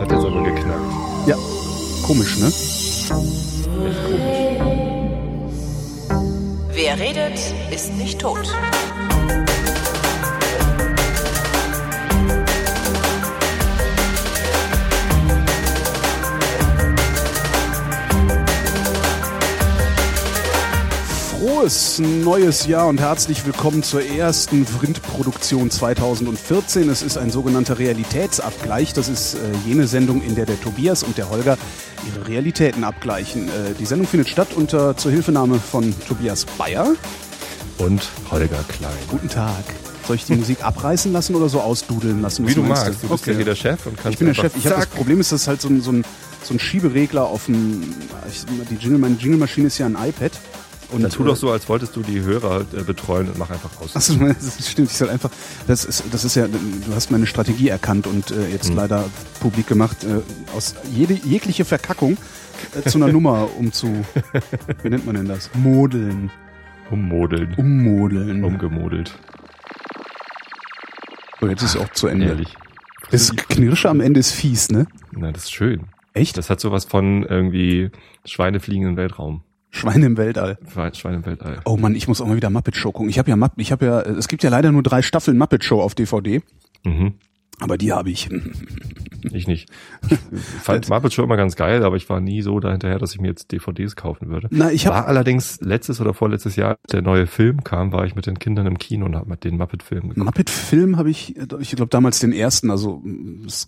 Jetzt hat er aber geknackt. Ja, komisch, ne? Echt komisch. Wer redet, ist nicht tot. Frohes neues Jahr und herzlich willkommen zur ersten Vrindproduktion 2014. Es ist ein sogenannter Realitätsabgleich. Das ist äh, jene Sendung, in der der Tobias und der Holger ihre Realitäten abgleichen. Äh, die Sendung findet statt unter Zuhilfenahme von Tobias Bayer. Und Holger Klein. Guten Tag. Soll ich die Musik abreißen lassen oder so ausdudeln lassen? Wie du magst. Du bist ja hier der Chef und kannst Ich bin der Chef. Ich habe das. Problem ist, dass halt so ein, so ein, so ein Schieberegler auf dem, ich, die Jingle, meine Jingle-Maschine ist ja ein iPad. Und, Dann tu äh, doch so, als wolltest du die Hörer äh, betreuen und mach einfach aus. Achso, das stimmt. Ich soll einfach, das ist, das ist ja, du hast meine Strategie erkannt und äh, jetzt leider publik gemacht, äh, aus jede, jegliche Verkackung äh, zu einer Nummer umzu, wie nennt man denn das? Modeln, Ummodeln. ummodeln. Umgemodelt. so, jetzt ist es auch zu Ende. Ehrlich. Das Knirsche am Ende ist fies, ne? Na, das ist schön. Echt? Das hat sowas von irgendwie Schweine fliegen im Weltraum. Schweine im Weltall. Schweine im Weltall. Oh Mann, ich muss auch mal wieder Muppet Show gucken. Ich habe ja, Mupp- ich habe ja, es gibt ja leider nur drei Staffeln Muppet Show auf DVD, Mhm. Aber die habe ich. Ich nicht. Ich fand Muppet schon immer ganz geil, aber ich war nie so dahinterher, dass ich mir jetzt DVDs kaufen würde. Na, ich hab- war allerdings letztes oder vorletztes Jahr, als der neue Film kam, war ich mit den Kindern im Kino und habe mit den Muppet-Film geguckt. Muppet-Film habe ich, ich glaube damals den ersten, also es-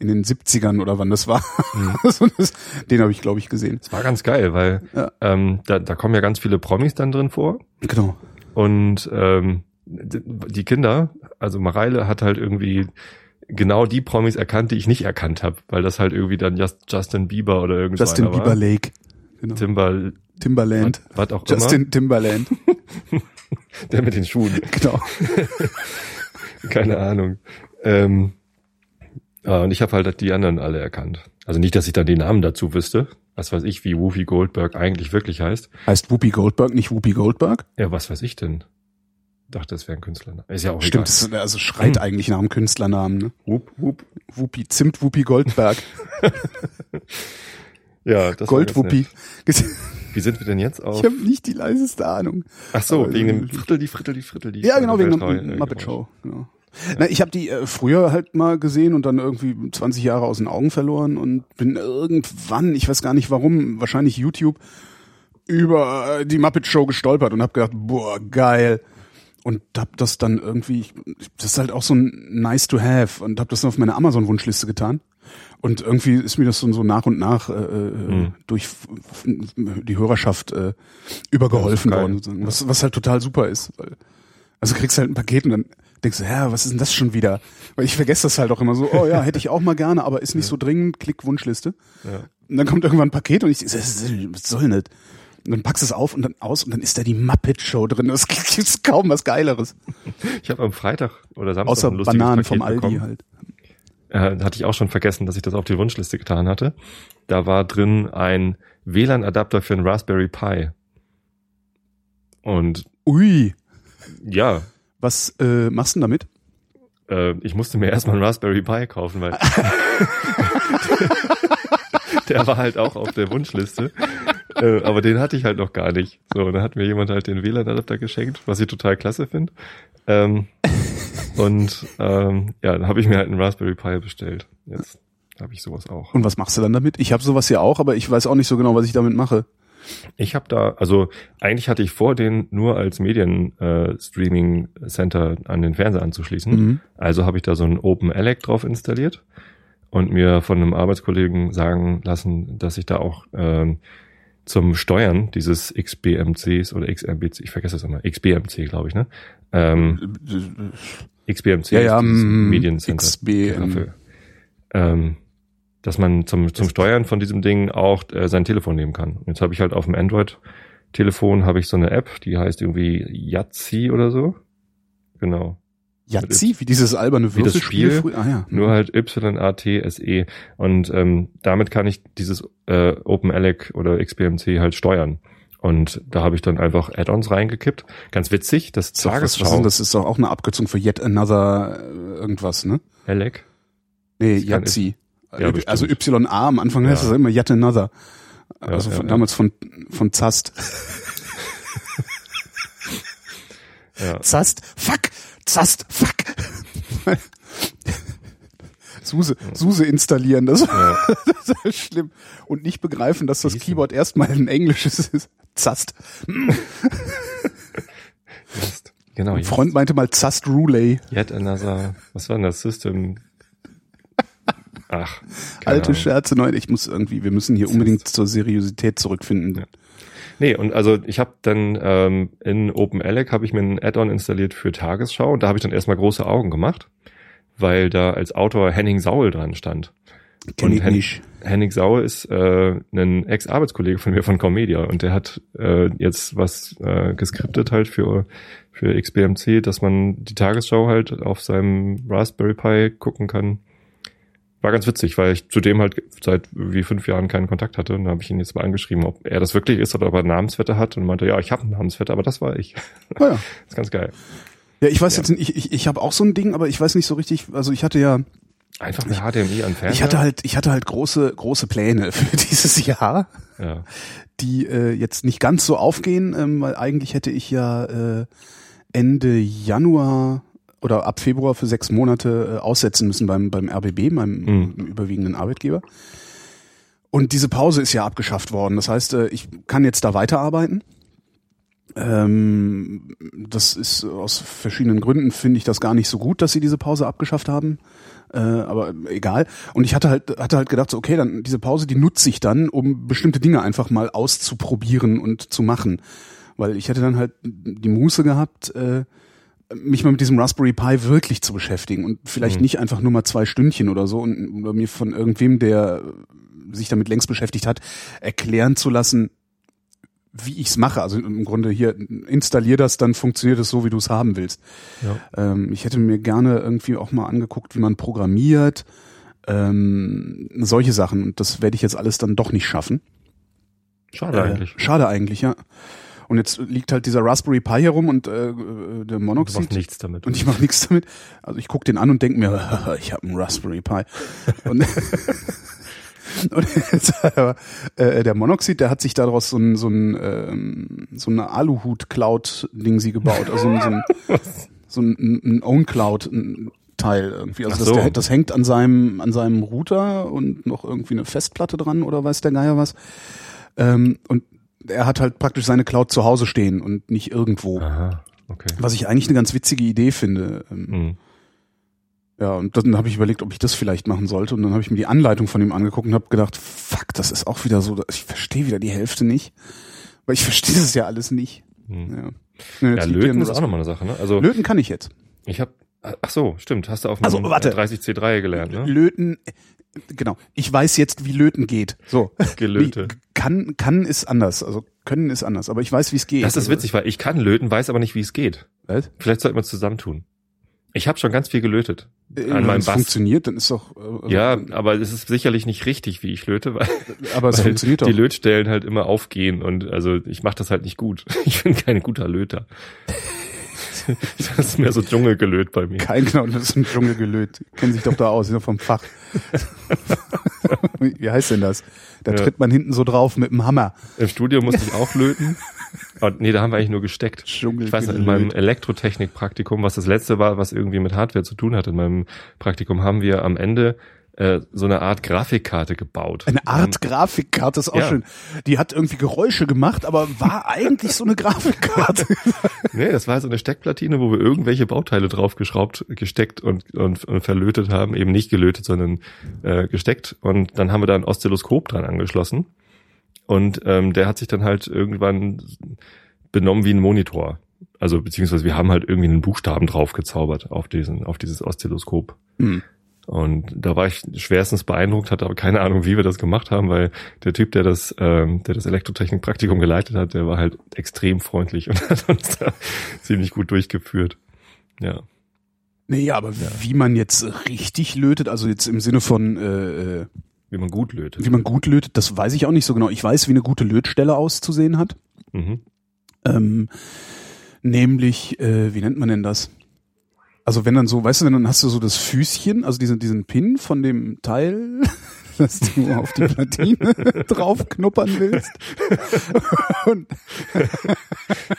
in den 70ern oder wann das war. Das, den habe ich, glaube ich, gesehen. Das war ganz geil, weil Ja. ähm, da, da kommen ja ganz viele Promis dann drin vor Genau. und ähm, die Kinder, also Mareile hat halt irgendwie genau die Promis erkannt, die ich nicht erkannt habe, weil das halt irgendwie dann Just, Justin Bieber oder irgendwas Justin war. Timberlake. Genau. Timber, Timberland. was auch Justin Timberland. immer, der mit den Schuhen. genau. Keine Ahnung. Ähm, ja, und ich habe halt die anderen alle erkannt. Also nicht, dass ich dann die Namen dazu wüsste. Was weiß ich, wie Whoopi Goldberg eigentlich wirklich heißt. Heißt Whoopi Goldberg nicht Whoopi Goldberg? Ja, was weiß ich denn? Dachte, das wäre ein Künstler. Ist ja auch Stimmt, egal. das, also schreit eigentlich nach einem Künstlernamen. Ne? Whoop, whoop. Whoopi, Zimt Whoopi Goldberg. Ja, das war Gold ganz Whoopi. nett. Wie sind wir denn jetzt auf? Ich habe nicht die leiseste Ahnung. Ach so, Aber- wegen dem Viertel, die Viertel, die Viertel, die. Ja, genau, wegen der Muppet. Show. Genau. Na, ich habe die äh, früher halt mal gesehen und dann irgendwie 20 Jahre aus den Augen verloren und bin irgendwann, ich weiß gar nicht warum, wahrscheinlich YouTube, über äh, die Muppet Show gestolpert und habe gedacht, boah, geil. Und hab das dann irgendwie, das ist halt auch so ein nice to have und hab das dann auf meine Amazon-Wunschliste getan. Und irgendwie ist mir das so, so nach und nach äh, äh, durch die Hörerschaft äh, übergeholfen Ja, worden, was, was halt total super ist. Also du kriegst halt ein Paket und dann denkst du, ja, was ist denn das schon wieder? Weil ich vergesse das halt auch immer so, oh ja, hätte ich auch mal gerne, aber ist nicht so dringend, klick Wunschliste. Ja. Und dann kommt irgendwann ein Paket und ich, was soll nicht? Und dann packst du es auf und dann aus und dann ist da die Muppet Show drin. Das gibt's kaum was Geileres. Ich habe am Freitag oder Samstag Außer ein lustiges Bananen Paket vom Aldi bekommen. halt. äh, hatte ich auch schon vergessen, dass ich das auf die Wunschliste getan hatte. Da war drin ein WLAN-Adapter für einen Raspberry Pi. Und Ui, ja, was äh, machst du denn damit? äh, ich musste mir erstmal einen Raspberry Pi kaufen, weil der war halt auch auf der Wunschliste. Äh, aber den hatte ich halt noch gar nicht. So, und dann hat mir jemand halt den WLAN-Adapter geschenkt, was ich total klasse finde. Ähm, und ähm, ja, dann habe ich mir halt einen Raspberry Pi bestellt. Jetzt habe ich sowas auch. Und was machst du dann damit? Ich habe sowas ja auch, aber ich weiß auch nicht so genau, was ich damit mache. Ich habe da, also eigentlich hatte ich vor, den nur als Medien-Streaming-Center an den Fernseher anzuschließen. Mhm. Also habe ich da so ein Open Elec drauf installiert und mir von einem Arbeitskollegen sagen lassen, dass ich da auch ähm, zum Steuern dieses XBMCs oder XMBC, ich vergesse das immer, XBMC, glaube ich, ne? Ähm, XBMC Ja, ja, ist mm, Mediencenter. XBM. Dafür. Ähm, dass man zum, zum Steuern von diesem Ding auch äh, sein Telefon nehmen kann. Und Jetzt habe ich halt auf dem Android-Telefon habe ich so eine App, die heißt irgendwie Yahtzee oder so. Genau. Yahtzee, wie dieses alberne Würfelspiel. Spiel, früher- Ah ja. Nur halt Y-A-T-S-E. Und ähm, damit kann ich dieses äh, OpenELEC oder XBMC halt steuern. Und da habe ich dann einfach Add-ons reingekippt. Ganz witzig, das Ist doch- was, was Tagesschau. das ist doch auch eine Abkürzung für Yet Another äh, irgendwas, ne? ELEC? Nee, Yahtzee. Ja, bestimmt. also YA am Anfang heißt Ja. das immer Yet Another. Also ja, von, damals von, von Zast. Ja. Zast, fuck, Zast, fuck. Suse, Suse installieren, das, das ist schlimm. Und nicht begreifen, dass das Keyboard erstmal ein englisches ist. Zast. Just. Genau. Ein. Freund meinte mal Zast Roulay. Yet another. Was war denn das System? Ach. Alte Ahnung. Scherze, neu. Ich muss irgendwie, wir müssen hier unbedingt zur Seriosität zurückfinden. Ja. Nee, und also ich habe dann ähm, in OpenELEC habe ich mir ein Add-on installiert für Tagesschau und da habe ich dann erstmal große Augen gemacht, weil da als Autor Henning Saul dran stand. Kenn ich Hen nicht. Henning Saul ist äh, ein Ex-Arbeitskollege von mir von Comedia und der hat äh, jetzt was äh, geskriptet halt für für XBMC, dass man die Tagesschau halt auf seinem Raspberry Pi gucken kann. War ganz witzig, weil ich zudem halt seit wie fünf Jahren keinen Kontakt hatte. Und da habe ich ihn jetzt mal angeschrieben, ob er das wirklich ist oder ob er einen Namensvetter hat. Und meinte, ja, ich habe einen Namensvetter, aber das war ich. Ah, ja. Das ist ganz geil. Ja, ich weiß jetzt nicht, ich, ich, ich habe auch so ein Ding, aber ich weiß nicht so richtig, also ich hatte ja, Einfach mit HDMI an Fernseher. ich hatte halt, ich hatte halt große, große Pläne für dieses Jahr, ja. die äh, jetzt nicht ganz so aufgehen, ähm, weil eigentlich hätte ich ja äh, Ende Januar oder ab Februar für sechs Monate äh, aussetzen müssen beim, beim RBB, meinem Mhm. überwiegenden Arbeitgeber. Und diese Pause ist ja abgeschafft worden. Das heißt, äh, ich kann jetzt da weiterarbeiten. Ähm, das ist aus verschiedenen Gründen finde ich das gar nicht so gut, dass sie diese Pause abgeschafft haben. Äh, aber egal. Und ich hatte halt, hatte halt gedacht, so, okay, dann diese Pause, die nutze ich dann, um bestimmte Dinge einfach mal auszuprobieren und zu machen. Weil ich hätte dann halt die Muße gehabt, äh, mich mal mit diesem Raspberry Pi wirklich zu beschäftigen und vielleicht Mhm. nicht einfach nur mal zwei Stündchen oder so und oder mir von irgendwem, der sich damit längst beschäftigt hat, erklären zu lassen, wie ich's mache. Also im Grunde hier installier das, dann funktioniert es so, wie du es haben willst. Ja. Ähm, ich hätte mir gerne irgendwie auch mal angeguckt, wie man programmiert, ähm, solche Sachen. Und das werde ich jetzt alles dann doch nicht schaffen. Schade Äh, eigentlich. Schade eigentlich, ja. Und jetzt liegt halt dieser Raspberry Pi hier rum und äh, äh, der Monoxid. machst nichts damit. Und ich mache nichts damit. Also ich guck den an und denke mir, ich habe einen Raspberry Pi. Und, und jetzt, äh, der Monoxid, der hat sich daraus so ein so ein ähm, so eine Aluhut-Cloud-Ding sie gebaut, also so ein, so ein, so ein, ein Own-Cloud-Teil irgendwie. Also Ach das, so. der, das hängt an seinem an seinem Router und noch irgendwie eine Festplatte dran oder weiß der Geier was. Ähm, und er hat halt praktisch seine Cloud zu Hause stehen und nicht irgendwo. Aha, okay. Was ich eigentlich eine ganz witzige Idee finde. Ähm, Mhm. Ja, und dann habe ich überlegt, ob ich das vielleicht machen sollte. Und dann habe ich mir die Anleitung von ihm angeguckt und habe gedacht, fuck, das ist auch wieder so, ich verstehe wieder die Hälfte nicht. Weil ich verstehe das ja alles nicht. Mhm. Ja, ja, Ja, Löten ist auch nochmal eine Sache, ne? Also Löten kann ich jetzt. ich habe, ach so, stimmt, hast du auf Also, einem warte. 30C3 gelernt, ne? Löten, genau. Ich weiß jetzt, wie Löten geht. So. Gelöte. Kann, kann ist anders. Also können ist anders. Aber ich weiß, wie es geht. Das ist also, witzig, weil ich kann löten, weiß aber nicht, wie es geht. Was? Vielleicht sollten wir es zusammentun. Ich habe schon ganz viel gelötet. Äh, An Wenn meinem es Bass. funktioniert, dann ist doch. äh, also, Ja, aber es ist sicherlich nicht richtig, wie ich löte, weil, aber es weil funktioniert doch. die Lötstellen halt immer aufgehen und also ich mache das halt nicht gut. Ich bin kein guter Löter. Das ist mehr so Dschungelgelöt bei mir. Kein genau, das ist ein Dschungel gelöt. Kennen sich doch da aus, sind doch vom Fach. Wie heißt denn das? Da Ja. tritt man hinten so drauf mit dem Hammer. Im Studio musste ich auch löten. Und nee, da haben wir eigentlich nur gesteckt. Dschungel Ich weiß nicht, in meinem Elektrotechnik-Praktikum, was das letzte war, was irgendwie mit Hardware zu tun hat, in meinem Praktikum haben wir am Ende äh, so eine Art Grafikkarte gebaut. Eine Art Grafikkarte ist auch Ja. schön. Die hat irgendwie Geräusche gemacht, aber war eigentlich so eine Grafikkarte. Nee, das war so eine Steckplatine, wo wir irgendwelche Bauteile draufgeschraubt, gesteckt und, und, und verlötet haben. Eben nicht gelötet, sondern äh, gesteckt. Und dann haben wir da ein Oszilloskop dran angeschlossen. Und ähm, der hat sich dann halt irgendwann benommen wie ein Monitor. Also beziehungsweise wir haben halt irgendwie einen Buchstaben drauf gezaubert auf diesen, auf dieses Oszilloskop. Hm. Und da war ich schwerstens beeindruckt, hatte aber keine Ahnung, wie wir das gemacht haben, weil der Typ, der das, ähm, der das Elektrotechnik-Praktikum geleitet hat, der war halt extrem freundlich und hat uns da ziemlich gut durchgeführt. Ja. Nee, aber wie man jetzt richtig lötet, also jetzt im Sinne von äh, äh, Wie man gut lötet. wie man gut lötet, das weiß ich auch nicht so genau. Ich weiß, wie eine gute Lötstelle auszusehen hat. Mhm. Ähm, nämlich, äh, wie nennt man denn das? Also wenn dann so, weißt du, wenn dann hast du so das Füßchen, also diesen, diesen Pin von dem Teil, das du auf die Platine draufknuppern willst. Und,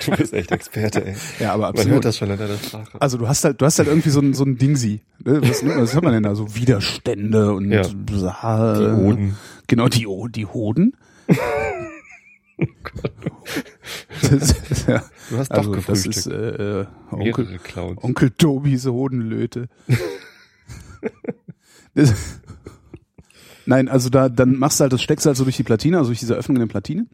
Du bist echt Experte, ey. ja, aber Man absolut. hört das schon in deiner Sprache. Also du hast halt, du hast halt irgendwie so ein, so ein Dingsi. Ne? Was, man- was hat man denn da? So Widerstände und Ja. Hoden. Genau, die, die Hoden. Das, ist, ja, Du hast also doch das gefrühstückt. ist äh, äh, Onkel. Onkel Tobis Hodenlöte. das, nein, also da, dann machst du halt, das steckst du halt so durch die Platine, also durch diese Öffnung in der Platine.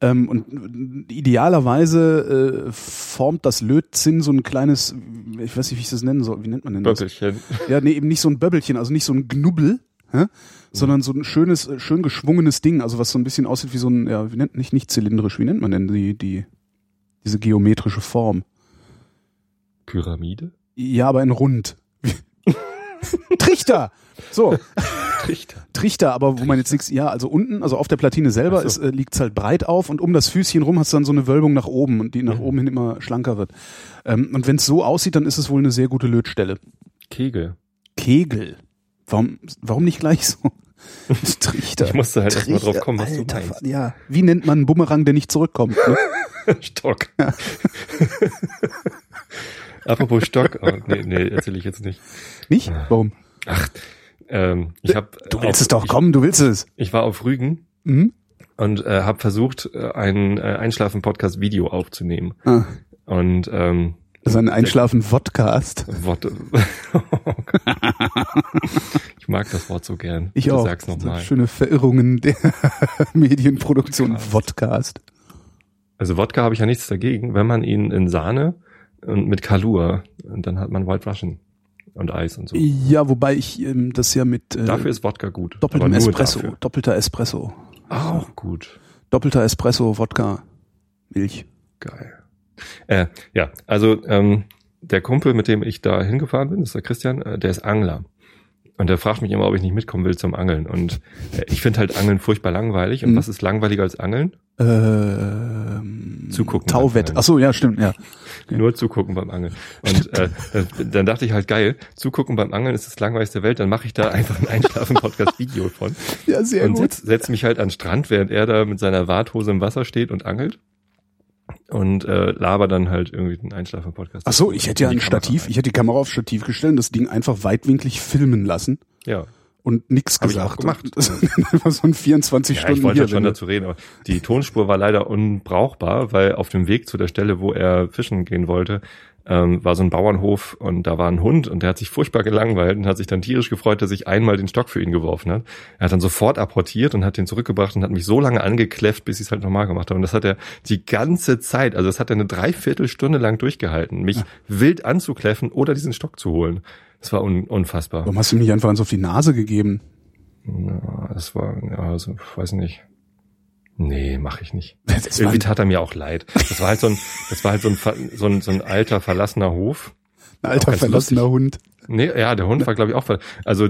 Ähm, und idealerweise äh, formt das Lötzinn so ein kleines, ich weiß nicht, wie ich das nennen soll. Wie nennt man denn das? Böckelchen. Ja, nee, eben nicht so ein Böbbelchen, also nicht so ein Knubbel, hä? sondern so ein schönes, äh, schön geschwungenes Ding, also was so ein bisschen aussieht wie so ein, ja, wie nennt, nicht, nicht zylindrisch, wie nennt man denn die, die, diese geometrische Form? Pyramide? Ja, aber in rund. Trichter! So, Trichter. Trichter, aber wo man jetzt nichts, ja, also unten, also auf der Platine selber so. ist, äh, liegt's halt breit auf und um das Füßchen rum hast du dann so eine Wölbung nach oben und die nach Mhm. oben hin immer schlanker wird. Ähm, und wenn es so aussieht, dann ist es wohl eine sehr gute Lötstelle. Kegel. Kegel. Warum, warum nicht gleich so? Trichter. Ich musste halt erst mal Trichter, drauf kommen, was du Alter, meinst. Ja. Wie nennt man einen Bumerang, der nicht zurückkommt? Ne? Stock. Apropos Stock. Oh, nee, nee, erzähle ich jetzt nicht. Nicht? Warum? Ähm, ich hab Du willst auf, es doch, ich, komm, du willst es. Ich war auf Rügen Mhm. und äh, habe versucht, äh, ein äh, Einschlafen-Podcast-Video aufzunehmen. Ah, Und ähm, das ist ein Einschlafen-Vodcast. Worte. ich mag das Wort so gern. Ich Bitte auch. Sag's nochmal. Schöne Verirrungen der Medienproduktion. Vodcast. Also Wodka habe ich ja nichts dagegen, wenn man ihn in Sahne und mit Kalua, und dann hat man White Russian und Eis und so. Ja, wobei ich ähm, das ja mit äh, Dafür ist Wodka gut. doppeltem Espresso, Dafür. doppelter Espresso. Auch gut. Doppelter Espresso, Wodka, Milch. Geil. Äh, ja, also ähm, der Kumpel, mit dem ich da hingefahren bin, ist der Christian, äh, der ist Angler. Und der fragt mich immer, ob ich nicht mitkommen will zum Angeln. Und äh, ich finde halt Angeln furchtbar langweilig. Und Mhm. was ist langweiliger als Angeln? Ähm, Zugucken Tauwett. Ach so, ja, stimmt, ja. Nur zugucken beim Angeln. Und äh, dann- dann dachte ich halt, geil, zugucken beim Angeln ist das langweiligste der Welt, dann mache ich da einfach ein Einschlafen-Podcast-Video von. Ja, sehr und gut. setz, setz mich halt an den Strand, während er da mit seiner Warthose im Wasser steht und angelt. Und äh, laber dann halt irgendwie den Einschlafen-Podcast. Ach so, ich hätte ja in ein Stativ, rein. ich hätte die Kamera aufs Stativ gestellt und das Ding einfach weitwinklig filmen lassen Ja. und nix Hab ich gesagt. auch gemacht. Das war so ein 24 Ja, Stunden ich wollte hier. halt schon wenn du- dazu reden, aber die Tonspur war leider unbrauchbar, weil auf dem Weg zu der Stelle, wo er fischen gehen wollte, ähm, war so ein Bauernhof und da war ein Hund und der hat sich furchtbar gelangweilt und hat sich dann tierisch gefreut, dass ich einmal den Stock für ihn geworfen hat. Er hat dann sofort apportiert und hat den zurückgebracht und hat mich so lange angekläfft, bis ich es halt nochmal gemacht habe. Und das hat er die ganze Zeit, also das hat er eine Dreiviertelstunde lang durchgehalten, mich wild anzukläffen oder diesen Stock zu holen. Das war un unfassbar. Warum hast du ihm nicht einfach eins auf die Nase gegeben? Ja, das war, ja, also, ich weiß nicht. Nee, mache ich nicht. Das Irgendwie tat er mir auch leid. Das war halt so ein, das war halt so ein, so ein, so ein alter verlassener Hof. ein alter verlassener Hund. Nee, ja, der Hund war glaube ich auch. Also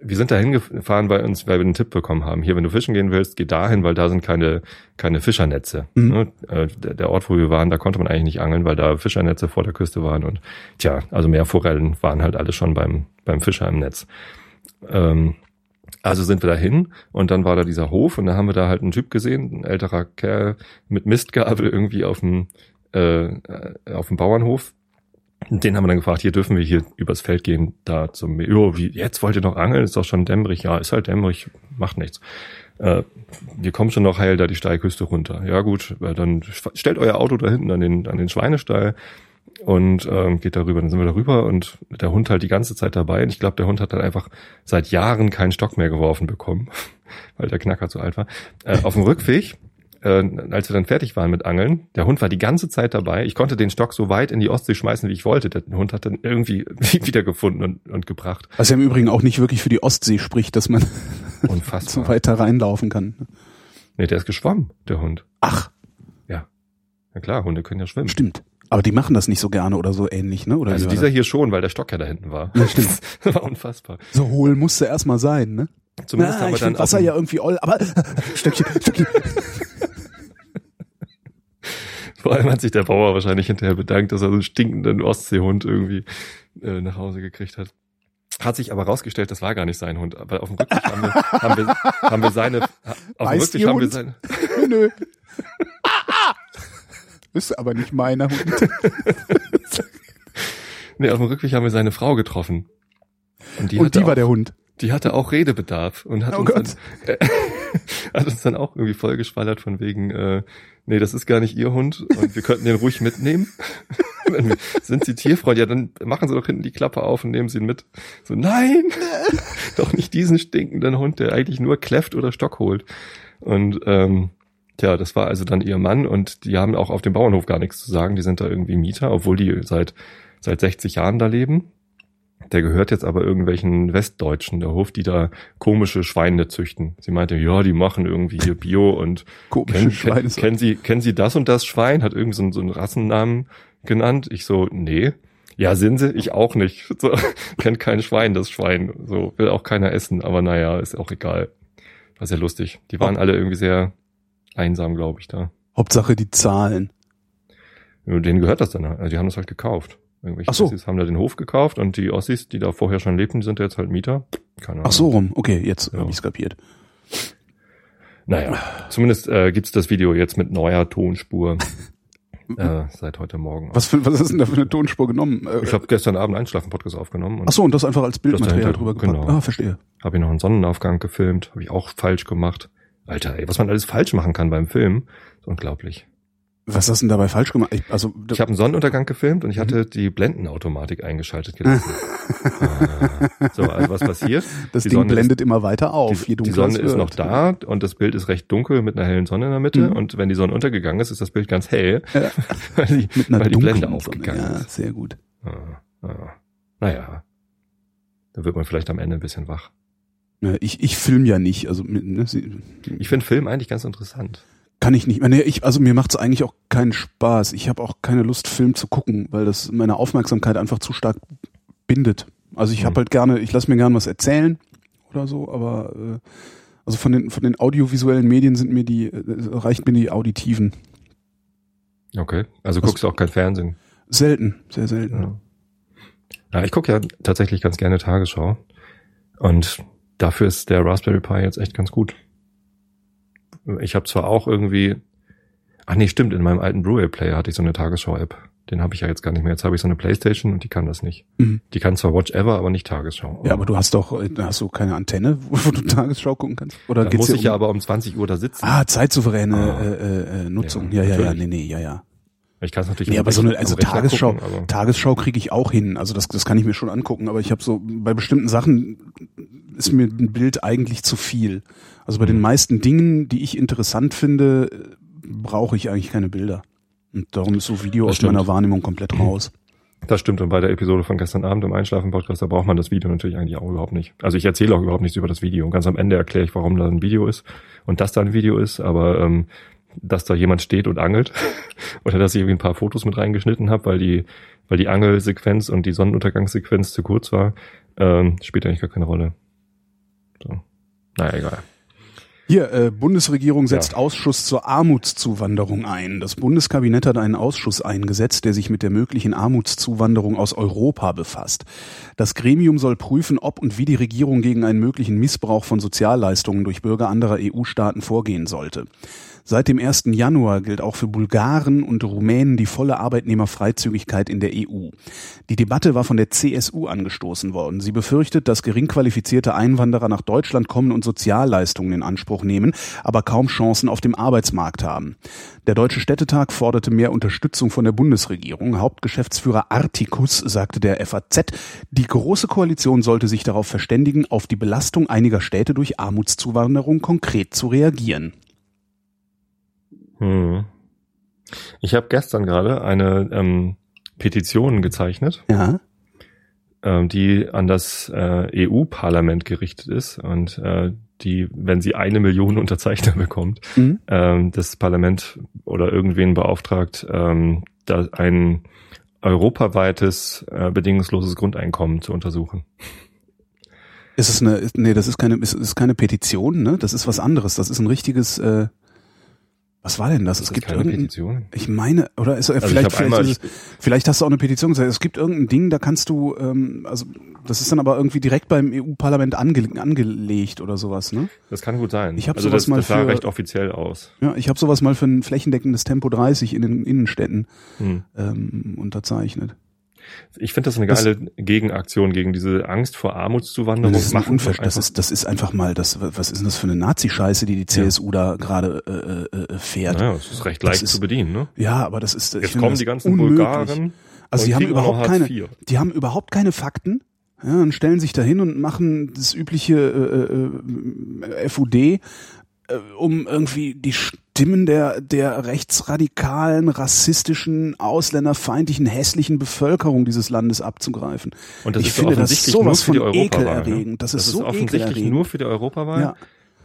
wir sind da hingefahren bei uns, weil wir einen Tipp bekommen haben. Hier, wenn du fischen gehen willst, geh dahin, weil da sind keine keine Fischernetze. Mhm. Ne? Äh, Der, Ort, wo wir waren, da konnte man eigentlich nicht angeln, weil da Fischernetze vor der Küste waren und tja, also Meerforellen waren halt alle schon beim beim Fischer im Netz. Ähm, also sind wir dahin und dann war da dieser Hof und da haben wir da halt einen Typ gesehen, ein älterer Kerl mit Mistgabel irgendwie auf dem äh, auf dem Bauernhof. Den haben wir dann gefragt, hier dürfen wir hier übers Feld gehen, da zum. Jo, wie, jetzt wollt ihr noch angeln? Ist doch schon dämmerig. Ja, ist halt dämmerig, macht nichts. Äh, wir kommen schon noch heil da die Steilküste runter. Ja gut, dann stellt euer Auto da hinten an den, an den Schweinestall und ähm, geht darüber. Dann sind wir darüber und der Hund halt die ganze Zeit dabei. Und ich glaube, der Hund hat dann einfach seit Jahren keinen Stock mehr geworfen bekommen, weil der Knacker zu alt war. Äh, auf dem Rückweg, äh, als wir dann fertig waren mit Angeln, der Hund war die ganze Zeit dabei. Ich konnte den Stock so weit in die Ostsee schmeißen, wie ich wollte. Der Hund hat dann irgendwie wiedergefunden und, und gebracht. Was ja im Übrigen auch nicht wirklich für die Ostsee spricht, dass man so weiter reinlaufen kann. Nee, der ist geschwommen, der Hund. Ach, Ja. Na klar, Hunde können ja schwimmen. stimmt. Aber die machen das nicht so gerne oder so ähnlich, ne? Oder Also dieser das? hier schon, weil der Stock ja da hinten war. Ja, stimmt. Das war unfassbar. so hohl musste erstmal sein, ne? Zumindest Na, haben wir dann Wasser ja irgendwie oll, aber Stöckchen, Stöckchen. Vor allem hat sich der Bauer wahrscheinlich hinterher bedankt, dass er so einen stinkenden Ostseehund irgendwie äh, nach Hause gekriegt hat. Hat sich aber rausgestellt, das war gar nicht sein Hund. Weil auf dem Rückweg haben wir, haben wir, haben wir seine, auf dem Rückweg ihr haben wir seine, Nö. Ist aber nicht meiner Hund. nee, auf dem Rückweg haben wir seine Frau getroffen. Und die, Und die war auch, der Hund. die hatte auch Redebedarf und hat Oh uns Gott. dann, äh, hat uns dann auch irgendwie vollgeschwallert von wegen, äh, nee, das ist gar nicht ihr Hund und wir könnten den ruhig mitnehmen. Sind Sie tierfreund? Ja, dann machen Sie doch hinten die Klappe auf und nehmen Sie ihn mit. So, nein, doch nicht diesen stinkenden Hund, der eigentlich nur kläfft oder Stock holt. Und ähm, tja, das war also dann ihr Mann und die haben auch auf dem Bauernhof gar nichts zu sagen. Die sind da irgendwie Mieter, obwohl die seit seit 60 Jahren da leben. Der gehört jetzt aber irgendwelchen Westdeutschen, der Hof, die da komische Schweine züchten. Sie meinte, ja, die machen irgendwie hier Bio und Komische Schweine. kennen, kennen Sie, kennen Sie das und das Schwein? Hat irgendwie so, einen- so einen Rassennamen genannt. Ich so, nee. Ja, sind sie? Ich auch nicht. So, kennt kein Schwein, das Schwein. So, will auch keiner essen, aber naja, ist auch egal. War sehr lustig. Die waren alle irgendwie sehr einsam, glaube ich, da. Hauptsache die Zahlen. Ja, Denen gehört das dann. Also die haben das halt gekauft. Irgendwelche Ach so. Ossis haben da den Hof gekauft und die Ossis, die da vorher schon lebten, sind jetzt halt Mieter. Keine Ahnung. Ach so rum. Okay, jetzt Ja. habe ich kapiert. Naja, zumindest äh, gibt's das Video jetzt mit neuer Tonspur äh, seit heute Morgen. Was, für, was ist denn da für eine Tonspur genommen? Äh, Ich habe gestern Abend Einschlafen-Podcast aufgenommen und Ach so, und das einfach als Bildmaterial drüber gepackt. genau. Ah, verstehe. habe ich noch einen Sonnenaufgang gefilmt. Habe ich auch falsch gemacht. Alter, ey, was man alles falsch machen kann beim Film, ist unglaublich. Was hast du denn dabei falsch gemacht? Ich, also, Ich habe einen Sonnenuntergang gefilmt und ich hatte die Blendenautomatik eingeschaltet ah, so, also was passiert? das die Ding Sonne blendet immer weiter auf. Die, die Sonne ist noch da und das Bild ist recht dunkel mit einer hellen Sonne in der Mitte. Mhm. Und wenn die Sonne untergegangen ist, ist das Bild ganz hell, Ja. weil die, Mit einer weil die Blende Sonne. aufgegangen Ja, ist. sehr gut. Ah, ah. Naja, da wird man vielleicht am Ende ein bisschen wach. Ja, ich, ich film ja nicht. Also ne, sie- Ich finde Film eigentlich ganz interessant. kann ich nicht. Nee, ich, also mir macht's eigentlich auch keinen Spaß. Ich habe auch keine Lust, Film zu gucken, weil das meine Aufmerksamkeit einfach zu stark bindet. Also ich Mhm. habe halt gerne, ich lasse mir gerne was erzählen oder so, aber äh, also von den von den audiovisuellen Medien sind mir die äh, reicht mir die auditiven Okay, also Was- guckst du auch kein Fernsehen. selten, sehr selten. Ja, ja ich gucke ja tatsächlich ganz gerne Tagesschau. Und dafür ist der Raspberry Pi jetzt echt ganz gut. Ich habe zwar auch irgendwie, ach nee, stimmt, in meinem alten Blu-ray-Player hatte ich so eine Tagesschau-App. Den habe ich ja jetzt gar nicht mehr. Jetzt habe ich so eine Playstation und die kann das nicht. Mhm. Die kann zwar Watch Ever, aber nicht Tagesschau. Ja, aber du hast doch, äh, hast du keine Antenne, wo, du Tagesschau gucken kannst? Oder da geht's muss ich um, ja aber um 20 Uhr da sitzen. Ah, zeitsouveräne Ah. äh, äh, äh, Nutzung. Ja, Ja, ja, ja, nee, nee, ja, ja. Ich kann es natürlich Nee, aber so eine, also Tagesschau, gucken, aber- Tagesschau kriege ich auch hin. Also das, das kann ich mir schon angucken, aber ich habe so, bei bestimmten Sachen ist mir ein Bild eigentlich zu viel. Also bei den Mhm. meisten Dingen, die ich interessant finde, brauche ich eigentlich keine Bilder. Und darum ist so Video Das aus stimmt. meiner Wahrnehmung komplett raus. Das stimmt. Und bei der Episode von gestern Abend im Einschlafen-Podcast, da braucht man das Video natürlich eigentlich auch überhaupt nicht. Also ich erzähle auch überhaupt nichts über das Video. Und ganz am Ende erkläre ich, warum da ein Video ist und dass da ein Video ist. Aber ähm, dass da jemand steht und angelt oder dass ich irgendwie ein paar Fotos mit reingeschnitten habe, weil die, weil die Angelsequenz und die Sonnenuntergangssequenz zu kurz war, ähm, spielt eigentlich gar keine Rolle. So. Naja, egal. Hier, äh, Bundesregierung setzt Ja. Ausschuss zur Armutszuwanderung ein. Das Bundeskabinett hat einen Ausschuss eingesetzt, der sich mit der möglichen Armutszuwanderung aus Europa befasst. Das Gremium soll prüfen, ob und wie die Regierung gegen einen möglichen Missbrauch von Sozialleistungen durch Bürger anderer EU-Staaten vorgehen sollte. Seit dem 1. Januar gilt auch für Bulgaren und Rumänen die volle Arbeitnehmerfreizügigkeit in der EU. Die Debatte war von der CSU angestoßen worden. Sie befürchtet, dass gering qualifizierte Einwanderer nach Deutschland kommen und Sozialleistungen in Anspruch nehmen, aber kaum Chancen auf dem Arbeitsmarkt haben. Der Deutsche Städtetag forderte mehr Unterstützung von der Bundesregierung. Hauptgeschäftsführer Articus sagte der FAZ, die Große Koalition sollte sich darauf verständigen, auf die Belastung einiger Städte durch Armutszuwanderung konkret zu reagieren. Hm. Ich habe gestern gerade eine ähm, Petition gezeichnet. Ja. ähm, die an das äh, EU-Parlament gerichtet ist und äh, die, wenn sie eine Million Unterzeichner bekommt, Mhm. ähm, das Parlament oder irgendwen beauftragt, ähm, da ein europaweites äh, bedingungsloses Grundeinkommen zu untersuchen. Ist es eine, nee, das ist keine, ist, ist keine Petition, ne? Das ist was anderes. Das ist ein richtiges, äh, Was war denn das? Ist es das gibt keine Petition. ich meine, oder ist, Also ich vielleicht, vielleicht, einmal- ist es, vielleicht hast du auch eine Petition gesagt. Es gibt irgendein Ding, da kannst du, ähm, also das ist dann aber irgendwie direkt beim EU-Parlament ange, angelegt oder sowas, ne? Das kann gut sein. Ich hab also sowas das, mal das sah für- recht offiziell aus. Ja, ich habe sowas mal für ein flächendeckendes Tempo 30 in den Innenstädten Hm. ähm, unterzeichnet. Ich finde das eine Das- geile Gegenaktion gegen diese Angst vor Armutszuwanderung. Das ist, ein das einfach- ist, das ist einfach mal, das, was ist denn das für eine Nazi-Scheiße, die die CSU da gerade äh, äh, äh, fährt? naja, es ist recht Das leicht ist- zu bedienen. Ne? Ja, aber das ist, Jetzt finde kommen das die ganzen unmöglich. Bulgaren. Also die haben überhaupt keine, die haben überhaupt keine Fakten. Ja, und stellen sich dahin und machen das übliche äh, äh, FUD, äh, um irgendwie die Stimmen der der rechtsradikalen, rassistischen, ausländerfeindlichen, hässlichen Bevölkerung dieses Landes abzugreifen. Und das ich ist finde das sowas nur für die von Europawahl. ekelerregend. ne? Das ist so offensichtlich ekelerregend. nur für die Europawahl. Ja.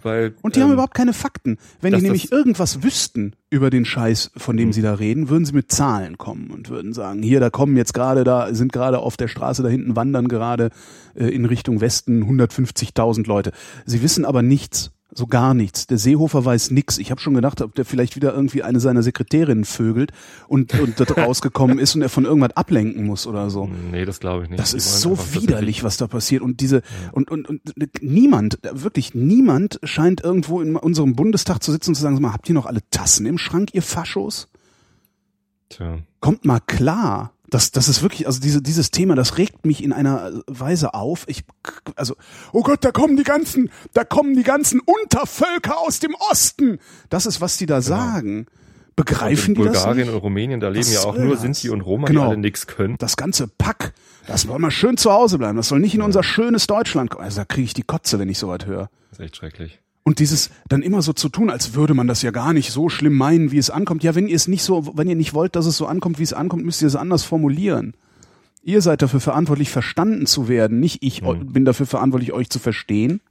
Weil, Und die haben ähm, überhaupt keine Fakten. Wenn die nämlich das- irgendwas wüssten über den Scheiß, von dem Mhm. sie da reden, würden sie mit Zahlen kommen und würden sagen, hier, da kommen jetzt gerade, da sind gerade auf der Straße da hinten wandern gerade äh, in Richtung Westen 150.000 Leute. Sie wissen aber nichts, so gar nichts. Der Seehofer weiß nix. Ich habe schon gedacht, ob der vielleicht wieder irgendwie eine seiner Sekretärinnen vögelt und, und das rausgekommen ist und er von irgendwas ablenken muss oder so. Nee, das glaube ich nicht. Das Die ist so widerlich, was da passiert. Und diese, und, und, und niemand, wirklich niemand scheint irgendwo in unserem Bundestag zu sitzen und zu sagen, sag mal, habt ihr noch alle Tassen im Schrank, ihr Faschos? Tja. Kommt mal klar. Das, das ist wirklich, also diese, dieses Thema, das regt mich in einer Weise auf. Ich, also, oh Gott, da kommen die ganzen, da kommen die ganzen Untervölker aus dem Osten. Das ist, was die da sagen. Begreifen die das Bulgarien und Rumänien, da leben ja auch nur das? Sinti und Roma, Genau. die alle nix können. das ganze Pack, das soll mal schön zu Hause bleiben. Das soll nicht in unser schönes Deutschland kommen. Also da kriege ich die Kotze, wenn ich sowas höre. Das ist echt schrecklich. Und dieses dann immer so zu tun, als würde man das ja gar nicht so schlimm meinen, wie es ankommt. Ja, wenn ihr es nicht so, wenn ihr nicht wollt, dass es so ankommt, wie es ankommt, müsst ihr es anders formulieren. Ihr seid dafür verantwortlich, verstanden zu werden. Nicht ich Hm. bin dafür verantwortlich, euch zu verstehen.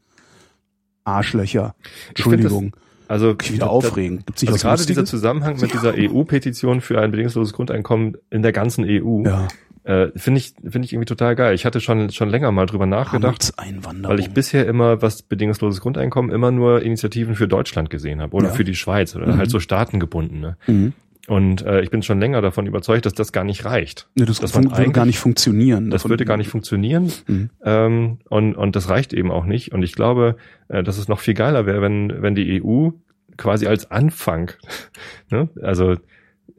Arschlöcher. Entschuldigung. Also Ich wieder aufregend. Gibt's nicht Also gerade dieser Lustiges? Zusammenhang mit dieser EU-Petition für ein bedingungsloses Grundeinkommen in der ganzen EU, Ja. Äh, finde ich, finde ich irgendwie total geil. Ich hatte schon, schon länger mal drüber nachgedacht, weil ich bisher immer, was bedingungsloses Grundeinkommen, immer nur Initiativen für Deutschland gesehen habe oder Ja. für die Schweiz oder Mhm. halt so staatengebundene. Mhm. Und äh, ich bin schon länger davon überzeugt, dass das gar nicht reicht. Nee, das würde gar nicht funktionieren. Das Davon- würde gar nicht funktionieren Mhm. ähm, und, und das reicht eben auch nicht. Und ich glaube, äh, dass es noch viel geiler wäre, wenn, wenn die EU quasi als Anfang, ne? also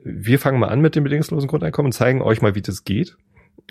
wir fangen mal an mit dem bedingungslosen Grundeinkommen, zeigen euch mal, wie das geht.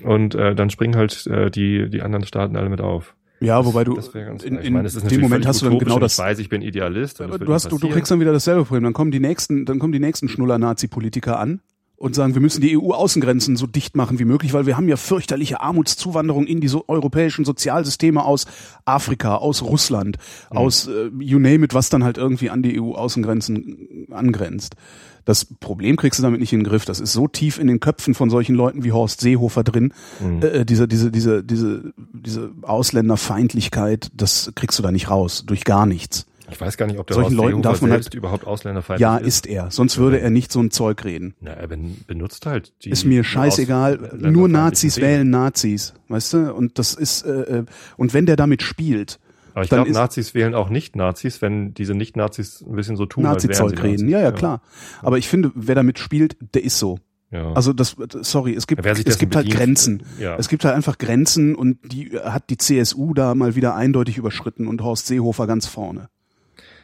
Und äh, dann springen halt äh, die, die anderen Staaten alle mit auf. Ja, wobei du in, ich in meine, dem Moment hast du dann genau das Ich weiß, ich bin Idealist. Aber du hast, du, kriegst dann wieder dasselbe Problem. Dann kommen die nächsten, dann kommen die nächsten Schnuller-Nazi-Politiker an und sagen, wir müssen die EU-Außengrenzen so dicht machen wie möglich, weil wir haben ja fürchterliche Armutszuwanderung in die so europäischen Sozialsysteme aus Afrika, aus Russland, aus äh, you name it, was dann halt irgendwie an die EU-Außengrenzen angrenzt. Das Problem kriegst du damit nicht in den Griff. Das ist so tief in den Köpfen von solchen Leuten wie Horst Seehofer drin. Mhm. Äh, diese, diese, diese, diese, diese Ausländerfeindlichkeit, das kriegst du da nicht raus. Durch gar nichts. Ich weiß gar nicht, ob der Solchen Horst Leuten darf man halt- überhaupt ausländerfeindlich Ja, ist. ist er. Sonst würde er nicht so ein Zeug reden. Na, er ben, benutzt halt die. Ist mir scheißegal. Nur Nazis Themen. wählen Nazis, weißt du? Und das ist äh, äh, und wenn der damit spielt, Aber ich glaube, Nazis wählen auch nicht Nazis, wenn diese Nicht-Nazis ein bisschen so tun, Nazi-Zeug reden. Nazis. Ja, ja, klar. Aber ich finde, wer damit spielt, der ist so. Ja. Also das, sorry, es gibt es gibt halt Grenzen. ja. Es gibt halt einfach Grenzen und die hat die CSU da mal wieder eindeutig überschritten und Horst Seehofer ganz vorne.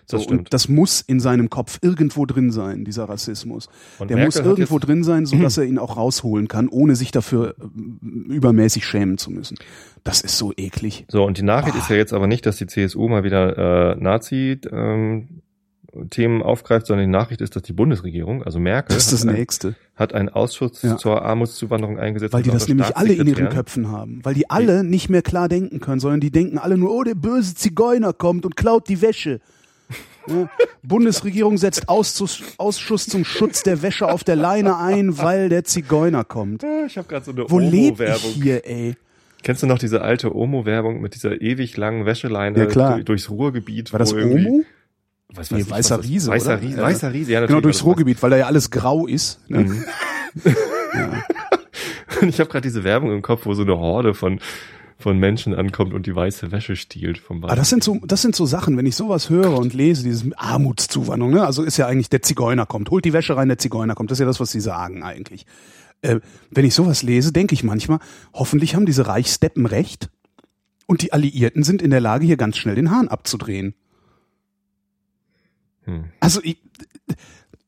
So, Das und das muss in seinem Kopf irgendwo drin sein, dieser Rassismus. Und Der Merkel muss irgendwo drin sein, so dass er ihn auch rausholen kann, ohne sich dafür äh, übermäßig schämen zu müssen. Das ist so eklig. So, und die Nachricht Ah. ist ja jetzt aber nicht, dass die CSU mal wieder äh, Nazi-Themen aufgreift, sondern die Nachricht ist, dass die Bundesregierung, also Merkel, Das das hat, ein, hat einen Ausschuss Ja. zur Armutszuwanderung eingesetzt. Weil die das nämlich alle in ihren. Köpfen haben. Weil die alle nicht mehr klar denken können, sondern die denken alle nur, oh, der böse Zigeuner kommt und klaut die Wäsche. Ja. Bundesregierung setzt Ausschuss, Ausschuss zum Schutz der Wäsche auf der Leine ein, weil der Zigeuner kommt. Ah, Ich habe gerade so eine Wo lebe ich Omo-Werbung. hier, ey? Kennst du noch diese alte Omo-Werbung mit dieser ewig langen Wäscheleine Ja, klar. durch- durchs Ruhrgebiet? War das Omo? Was Nee, weiß ich, Weißer was Riese, Weißer oder? Riese, Ja. Weißer Riese, ja, Genau, durchs Ruhrgebiet, weil da ja alles grau ist. Ne? Mhm. Und ich habe gerade diese Werbung im Kopf, wo so eine Horde von von Menschen ankommt und die weiße Wäsche stiehlt vom Bad. Ah, das sind so, das sind so Sachen, wenn ich sowas höre und lese, dieses Armutszuwanderung, ne? Also ist ja eigentlich der Zigeuner kommt, holt die Wäsche rein, der Zigeuner kommt. Das ist ja das, was sie sagen eigentlich. Äh, wenn ich sowas lese, denke ich manchmal, hoffentlich haben diese Reichsdeppen recht und die Alliierten sind in der Lage, hier ganz schnell den Hahn abzudrehen. Hm. Also ich,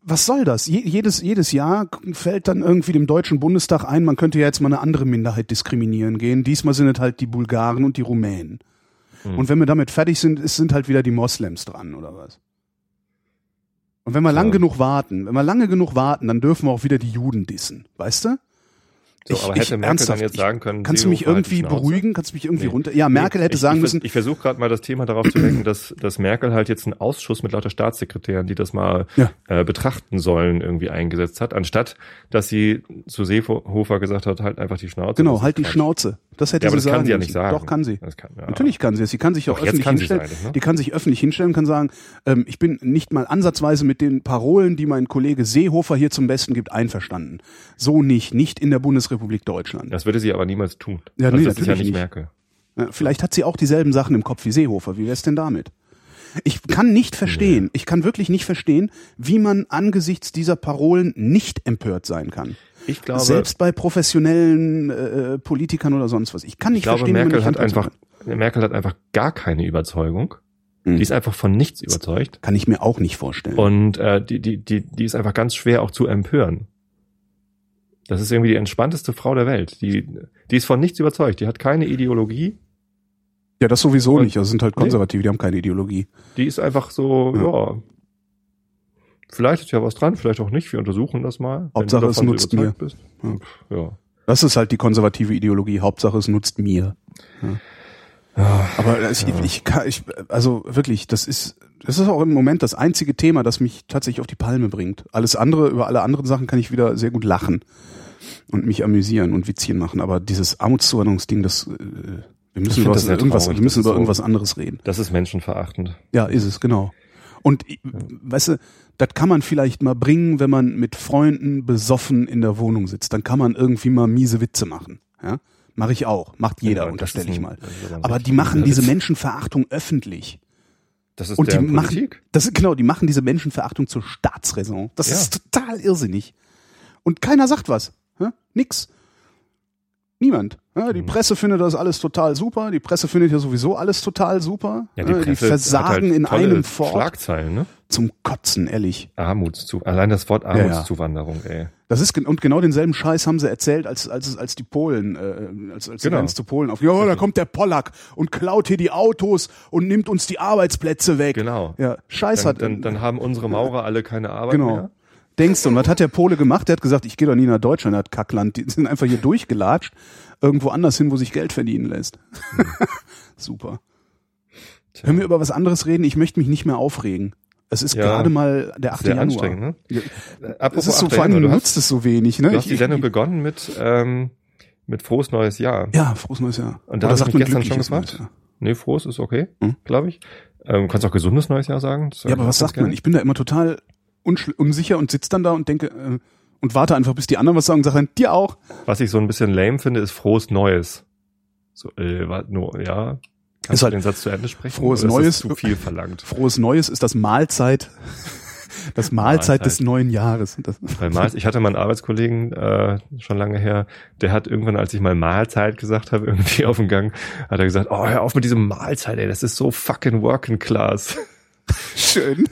was soll das? Je, jedes, jedes Jahr fällt dann irgendwie dem Deutschen Bundestag ein, man könnte ja jetzt mal eine andere Minderheit diskriminieren gehen. Diesmal sind es halt die Bulgaren und die Rumänen. Hm. Und wenn wir damit fertig sind, sind halt wieder die Moslems dran, oder was? Und wenn wir lang Ja. genug warten, wenn wir lange genug warten, dann dürfen wir auch wieder die Juden dissen, weißt du? So, Ich- aber ich- hätte Merkel ernsthaft, dann jetzt ich- sagen können, Kannst du mich irgendwie beruhigen? Kannst du mich irgendwie Nee. runter? Ja, Merkel Nee, hätte ich, sagen ich, müssen, Ich versuche gerade mal das Thema darauf zu lenken, dass, dass Merkel halt jetzt einen Ausschuss mit lauter Staatssekretären, die das mal Ja. äh, betrachten sollen, irgendwie eingesetzt hat, anstatt dass sie zu Seehofer gesagt hat, halt einfach die Schnauze. Genau, halt die Quatsch. Schnauze. Das hätte Ja, aber sie das kann sagen sie ja nicht sagen. Doch, kann sie. Kann, ja. Natürlich kann sie es. Sie kann sich auch Doch, jetzt öffentlich kann hinstellen. ne? Die kann sich öffentlich hinstellen und kann sagen, ähm, ich bin nicht mal ansatzweise mit den Parolen, die mein Kollege Seehofer hier zum Besten gibt, einverstanden. So nicht, nicht in der Bundesrepublik Deutschland. Das würde sie aber niemals tun. Ja, also nee, das ist ja natürlich nicht nicht. Merkel. Ja, Vielleicht hat sie auch dieselben Sachen im Kopf wie Seehofer. Wie wär's denn damit? Ich kann nicht verstehen, ich kann wirklich nicht verstehen, wie man angesichts dieser Parolen nicht empört sein kann. Ich glaube, Selbst bei professionellen äh, Politikern oder sonst was. Ich kann nicht ich glaube verstehen, Merkel hat einfach. Merkel hat einfach gar keine Überzeugung. Hm. Die ist einfach von nichts überzeugt. Kann ich mir auch nicht vorstellen. Und äh, die, die, die, die ist einfach ganz schwer auch zu empören. Das ist irgendwie die entspannteste Frau der Welt. Die, die ist von nichts überzeugt. Die hat keine Ideologie. Ja, das sowieso Und- nicht. Das sind halt Nee. Konservative, die haben keine Ideologie. Die ist einfach so, Ja. ja. Vielleicht ist ja was dran, vielleicht auch nicht. Wir untersuchen das mal. Hauptsache, es nutzt mir. Ja. Ja. Das ist halt die konservative Ideologie. Hauptsache, es nutzt mir. Ja. Aber ich, ich, kann, ich, also wirklich, das ist, das ist auch im Moment das einzige Thema, das mich tatsächlich auf die Palme bringt. Alles andere, über alle anderen Sachen kann ich wieder sehr gut lachen und mich amüsieren und Witzchen machen. Aber dieses Armutszuwanderungsding, das, äh, wir müssen über, was, irgendwas, wir müssen über so- irgendwas anderes reden. Das ist menschenverachtend. Ja, ist es, genau. Und ich- weißt du, das kann man vielleicht mal bringen, wenn man mit Freunden besoffen in der Wohnung sitzt. Dann kann man irgendwie mal miese Witze machen. Ja? Mache ich auch. Macht jeder, Ja, unterstelle ich mal. aber die machen diese. Menschenverachtung öffentlich. Das ist Und die machen, Politik. das ist genau, die machen diese Menschenverachtung zur Staatsräson. Das Ja. ist total irrsinnig. Und keiner sagt was. Hä? Nix. Niemand. Ja, die Mhm. Presse findet das alles total super. Die Presse findet ja sowieso alles total super. Ja, die, Ja, Presse versagen hat halt in einem Fort. Schlagzeilen, ne? Zum Kotzen, ehrlich. Armutszu, allein das Wort ja. Armutszuwanderung, ey. Das ist und genau denselben Scheiß haben sie erzählt, als als als die Polen, äh, als als die Genau. Grenze zu Polen auf. Ja, da kommt der Pollack und klaut hier die Autos und nimmt uns die Arbeitsplätze weg. Genau. Ja, Scheiß Dann, hat. dann, dann haben unsere Maurer alle keine Arbeit genau. mehr. Denkst du, und was hat der Pole gemacht? Der hat gesagt, ich gehe doch nie nach Deutschland, das Kackland. Die sind einfach hier durchgelatscht, irgendwo anders hin, wo sich Geld verdienen lässt. Super. Tja, Können wir über was anderes reden? Ich möchte mich nicht mehr aufregen. Es ist Ja. gerade mal der 8. sehr Januar. anstrengend, ne? Äh, Es Apropos ist so, 8. vor allem, du Januar, du nutzt hast, es so wenig, ne? du hast die ich- Sendung begonnen mit, ähm, mit frohes neues Jahr. Ja, frohes neues Jahr. Und da mich man gestern schon gefragt. Jahr? Nee, frohes ist okay, Hm? glaube ich. Ähm, kannst auch gesundes neues Jahr sagen. Ja, aber was sagt man? gerne. Ich bin da immer total unsicher und sitze dann da und denke äh, und warte einfach, bis die anderen was sagen und sage dann, dir auch. Was ich so ein bisschen lame finde, ist frohes Neues. So, äh, warte nur, ja. Kannst Ist halt du den Satz zu Ende sprechen? frohes Neues. Zu viel verlangt. Frohes Neues ist das Mahlzeit, das Mahlzeit, des Mahlzeit. neuen Jahres. Mahlzeit, ich hatte mal einen Arbeitskollegen, äh, schon lange her, der hat irgendwann, als ich mal Mahlzeit gesagt habe, irgendwie auf dem Gang, hat er gesagt, oh, hör auf mit diesem Mahlzeit, ey, das ist so fucking working class. Schön.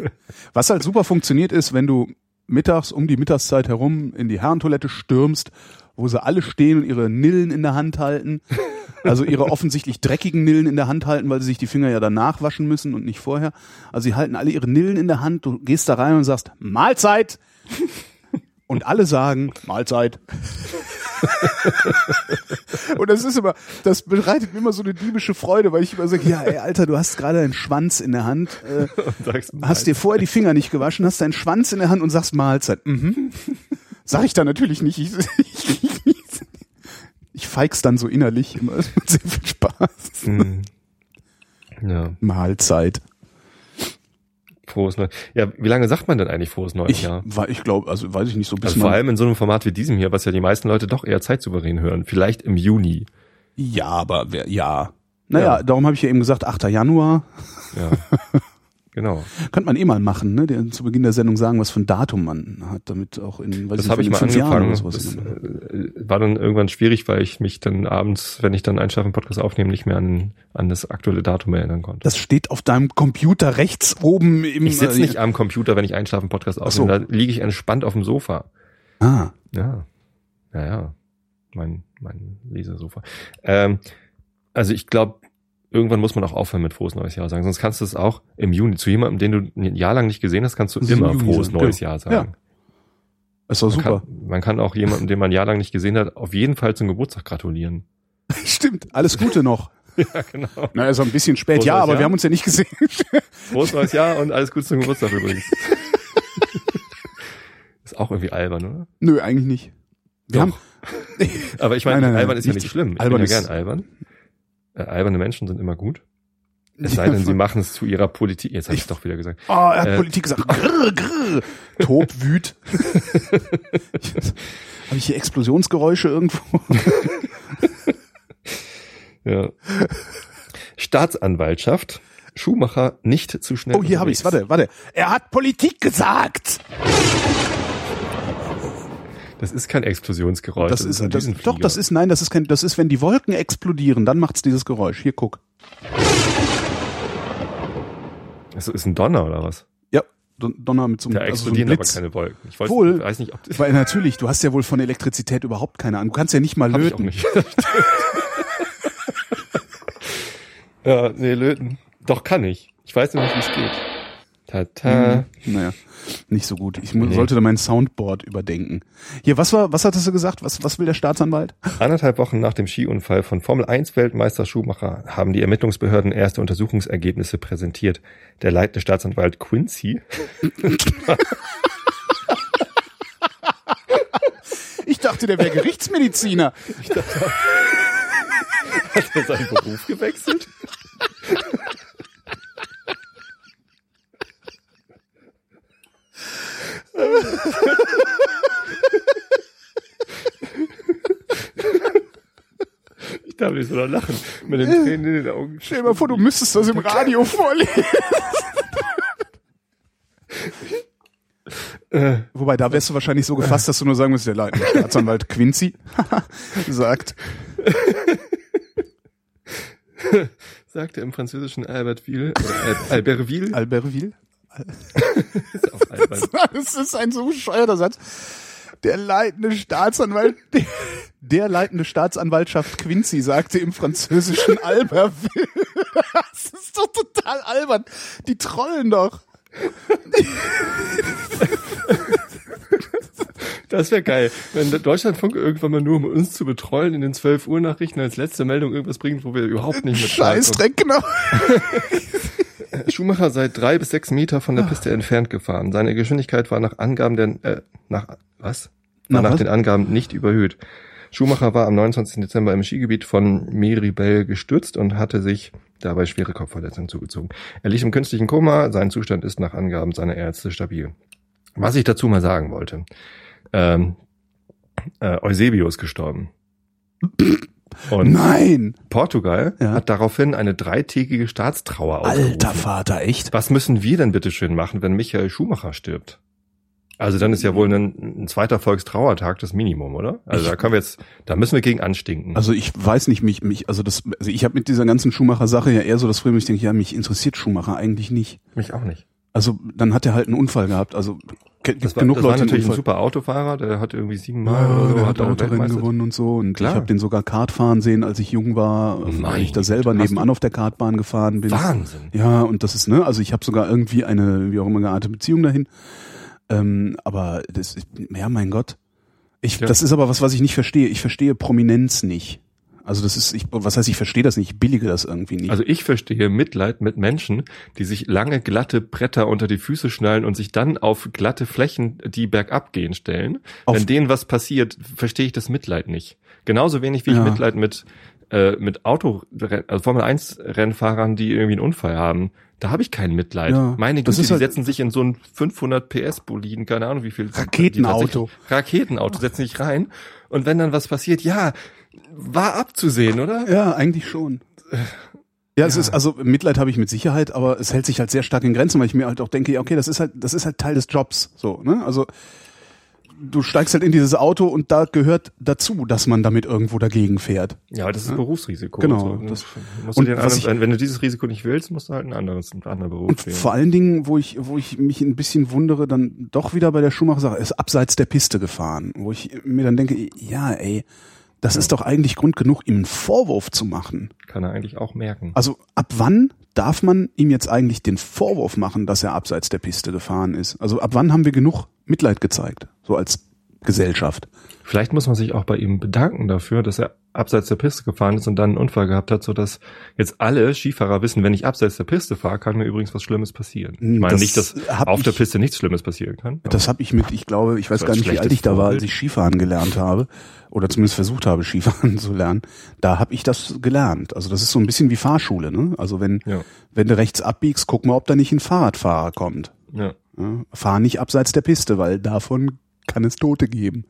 Was halt super funktioniert ist, wenn du mittags um die Mittagszeit herum in die Herrentoilette stürmst, wo sie alle stehen und ihre Nillen in der Hand halten. Also ihre offensichtlich dreckigen Nillen in der Hand halten, weil sie sich die Finger ja danach waschen müssen und nicht vorher. Also sie halten alle ihre Nillen in der Hand, du gehst da rein und sagst, Mahlzeit! Und alle sagen, Mahlzeit. und das ist immer, das bereitet mir immer so eine diebische Freude, weil ich immer sage, ja, ey, Alter, du hast gerade einen Schwanz in der Hand, äh, Sagst, hast dir vorher die Finger nicht gewaschen, hast deinen Schwanz in der Hand und sagst Mahlzeit. Mhm. Sag ich dann natürlich nicht. Ich, ich, ich, ich feig's dann so innerlich. Immer es macht sehr viel Spaß. Hm. Ja, Mahlzeit. Frohes Neues. Ja, wie lange sagt man denn eigentlich frohes neues Ich, Jahr? ich glaube, also weiß ich nicht so bis Also vor man, allem in so einem Format wie diesem hier, was ja die meisten Leute doch eher zeitsouverän hören. Vielleicht im Juni. Ja, aber wer, ja. Naja, Ja. darum habe ich ja eben gesagt, 8. Januar. Ja. genau. Könnte man eh mal machen, ne? Der, zu Beginn der Sendung sagen, was für ein Datum man hat, damit auch in, weiß Das nicht, habe ich mal fünf Jahren angefangen. Das äh, war dann irgendwann schwierig, weil ich mich dann abends, wenn ich dann einschlafen Podcast aufnehme, nicht mehr an, an das aktuelle Datum erinnern konnte. Das steht auf deinem Computer rechts oben im. ich sitze äh, nicht am Computer, wenn ich einschlafen Podcast so. aufnehme. Da liege ich entspannt auf dem Sofa. Ah, Ja. Ja, ja. Mein, mein Lesesofa. Ähm, also ich glaube, irgendwann muss man auch aufhören mit frohes neues Jahr sagen. Sonst kannst du es auch im Juni zu jemandem, den du ein Jahr lang nicht gesehen hast, kannst du Das immer frohes sagen, neues genau. Jahr sagen. ist doch Man super. kann, man kann auch jemandem, den man ein Jahr lang nicht gesehen hat, auf jeden Fall zum Geburtstag gratulieren. Stimmt, alles Gute noch. ja, genau. Na, auch ein bisschen spät. Frohes ja, aber Jahr. wir haben uns ja nicht gesehen. Frohes neues Jahr und alles Gute zum Geburtstag übrigens. ist auch irgendwie albern, oder? Nö, eigentlich nicht. Wir Doch. haben, Aber ich meine, albern ist ja nicht- schlimm. Ich albern bin ja gern albern. Äh, alberne Menschen sind immer gut. Es sei denn, sie machen es zu ihrer Politik. Jetzt habe ich doch wieder gesagt. Oh, er hat Äh, Politik gesagt. Grrr, grrr. Tob, wüt. Habe ich hier Explosionsgeräusche irgendwo? Ja. Staatsanwaltschaft. Schumacher nicht zu schnell. Oh, hier habe ich's. Warte, warte. Er hat Politik gesagt. Das ist kein Explosionsgeräusch. Das ist, ein das, doch, das ist, nein, das ist kein, das ist, wenn die Wolken explodieren, dann macht's dieses Geräusch. Hier, guck. Das ist ein Donner oder was? Ja, Don- Donner mit so einem, Da also so einem explodieren aber Blitz. keine Wolken. Ich weiß, Wohl. ich weiß nicht, ob das Weil natürlich, du hast ja wohl von Elektrizität überhaupt keine Ahnung. Du kannst ja nicht mal hab ich auch löten. nicht. ja, nee, löten. Doch kann ich. Ich weiß nur nicht, wie es geht. Tata. Naja, nicht so gut. Ich Nee. sollte da mein Soundboard überdenken. Hier, was war, was hattest du gesagt? Was, was will der Staatsanwalt? Anderthalb Wochen nach dem Skiunfall von Formel 1 Weltmeister Schumacher haben die Ermittlungsbehörden erste Untersuchungsergebnisse präsentiert. Der leitende Staatsanwalt Quincy Ich dachte, der wäre Gerichtsmediziner. hat er seinen Beruf gewechselt. Ich darf nicht so lachen. Mit den Tränen in den Augen. Stell dir mal vor, du müsstest das im Radio vorlesen. Wobei, da wärst du wahrscheinlich so gefasst, dass du nur sagen musst, der leitende Staatsanwalt Quincy sagt. sagte im französischen Albertville, oder Al Albertville, Albertville? Das ist ein so bescheuerter Satz. Der leitende Staatsanwalt, der, der leitende Staatsanwaltschaft Quincy sagte im französischen Albertville. Das ist doch total albern. Die trollen doch. Das wäre geil, wenn Deutschlandfunk irgendwann mal nur, um uns zu betreuen, in den 12 Uhr Nachrichten als letzte Meldung irgendwas bringt, wo wir überhaupt nicht mit Scheißdreck, genau. Schumacher sei drei bis sechs Meter von der Piste entfernt gefahren. Seine Geschwindigkeit war nach Angaben der, äh, nach, was? War Nach nach was? den Angaben nicht überhöht. Schumacher war am 29. Dezember im Skigebiet von Meribel gestürzt und hatte sich dabei schwere Kopfverletzungen zugezogen. Er liegt im künstlichen Koma, sein Zustand ist nach Angaben seiner Ärzte stabil. Was ich dazu mal sagen wollte. Ähm, äh, Eusebius gestorben. Und Nein. Portugal Ja. hat daraufhin eine dreitägige Staatstrauer ausgerufen. Alter Vater, echt? Was müssen wir denn bitte schön machen, wenn Michael Schumacher stirbt? Also dann ist ja wohl ein, ein zweiter Volkstrauertag das Minimum, oder? Also da können wir jetzt, da müssen wir gegen anstinken. Also ich weiß nicht, mich, mich, also das, also ich habe mit dieser ganzen Schumacher-Sache ja eher so das Problem, ich denke, ja, mich interessiert Schumacher eigentlich nicht. Mich auch nicht. Also dann hat er halt einen Unfall gehabt. Also gibt Das war, genug das war Leute, die natürlich ein super Autofahrer, der hat irgendwie siebenmal Ja, oder so der hat Autorennen gewonnen und so. Und Klar. ich habe den sogar Kart fahren sehen, als ich jung war, weil Meine ich da selber nebenan auf der Kartbahn gefahren bin. Wahnsinn. Ja, und das ist, ne, also ich habe sogar irgendwie eine, wie auch immer geartete Beziehung dahin. Ähm, aber das ist, ja, mein Gott. Ich, Ja. das ist aber was, was ich nicht verstehe. Ich verstehe Prominenz nicht. Also das ist, ich, was heißt, ich verstehe das nicht, ich billige das irgendwie nicht. Also ich verstehe Mitleid mit Menschen, die sich lange glatte Bretter unter die Füße schnallen und sich dann auf glatte Flächen, die bergab gehen, stellen. Auf- Wenn denen was passiert, verstehe ich das Mitleid nicht. Genauso wenig wie ich Ja. Mitleid mit äh, mit Auto, also Formel 1 Rennfahrern, die irgendwie einen Unfall haben. Da habe ich kein Mitleid. Ja, Meine Güte, die halt- setzen sich in so ein 500 PS Boliden, keine Ahnung wie viel. Raketenauto. Raketenauto setzen sich rein. Und wenn dann was passiert, ja, war abzusehen, oder? Ja, eigentlich schon. Ja, es ist also Mitleid habe ich mit Sicherheit, aber es hält sich halt sehr stark in Grenzen, weil ich mir halt auch denke, ja, okay, das ist halt das ist halt Teil des Jobs, so, ne? Also du steigst halt in dieses Auto und da gehört dazu, dass man damit irgendwo dagegen fährt. Ja, das ist Berufsrisiko. Genau, So, das- musst und du ein anderes, ich- wenn du dieses Risiko nicht willst, musst du halt ein anderes, einen anderen Beruf Und wählen. vor allen Dingen, wo ich, wo ich mich ein bisschen wundere, dann doch wieder bei der Schumacher-Sache, ist abseits der Piste gefahren, wo ich mir dann denke, ja, ey, das ist doch eigentlich Grund genug, ihm einen Vorwurf zu machen. Kann er eigentlich auch merken. Also ab wann darf man ihm jetzt eigentlich den Vorwurf machen, dass er abseits der Piste gefahren ist? Also ab wann haben wir genug Mitleid gezeigt, so als Gesellschaft? Vielleicht muss man sich auch bei ihm bedanken dafür, dass er abseits der Piste gefahren ist und dann einen Unfall gehabt hat, sodass jetzt alle Skifahrer wissen, wenn ich abseits der Piste fahre, kann mir übrigens was Schlimmes passieren. Ich meine Das nicht, dass auf der ich- Piste nichts Schlimmes passieren kann. Das habe ich mit, ich glaube, ich weiß So gar nicht, wie alt ich da war, als ich Skifahren gelernt habe oder zumindest versucht habe, Skifahren zu lernen. Da habe ich das gelernt. Also das ist so ein bisschen wie Fahrschule. Ne? Also wenn Ja. wenn du rechts abbiegst, guck mal, ob da nicht ein Fahrradfahrer kommt. ja. Ja? Fahr nicht abseits der Piste, weil davon kann es Tote geben.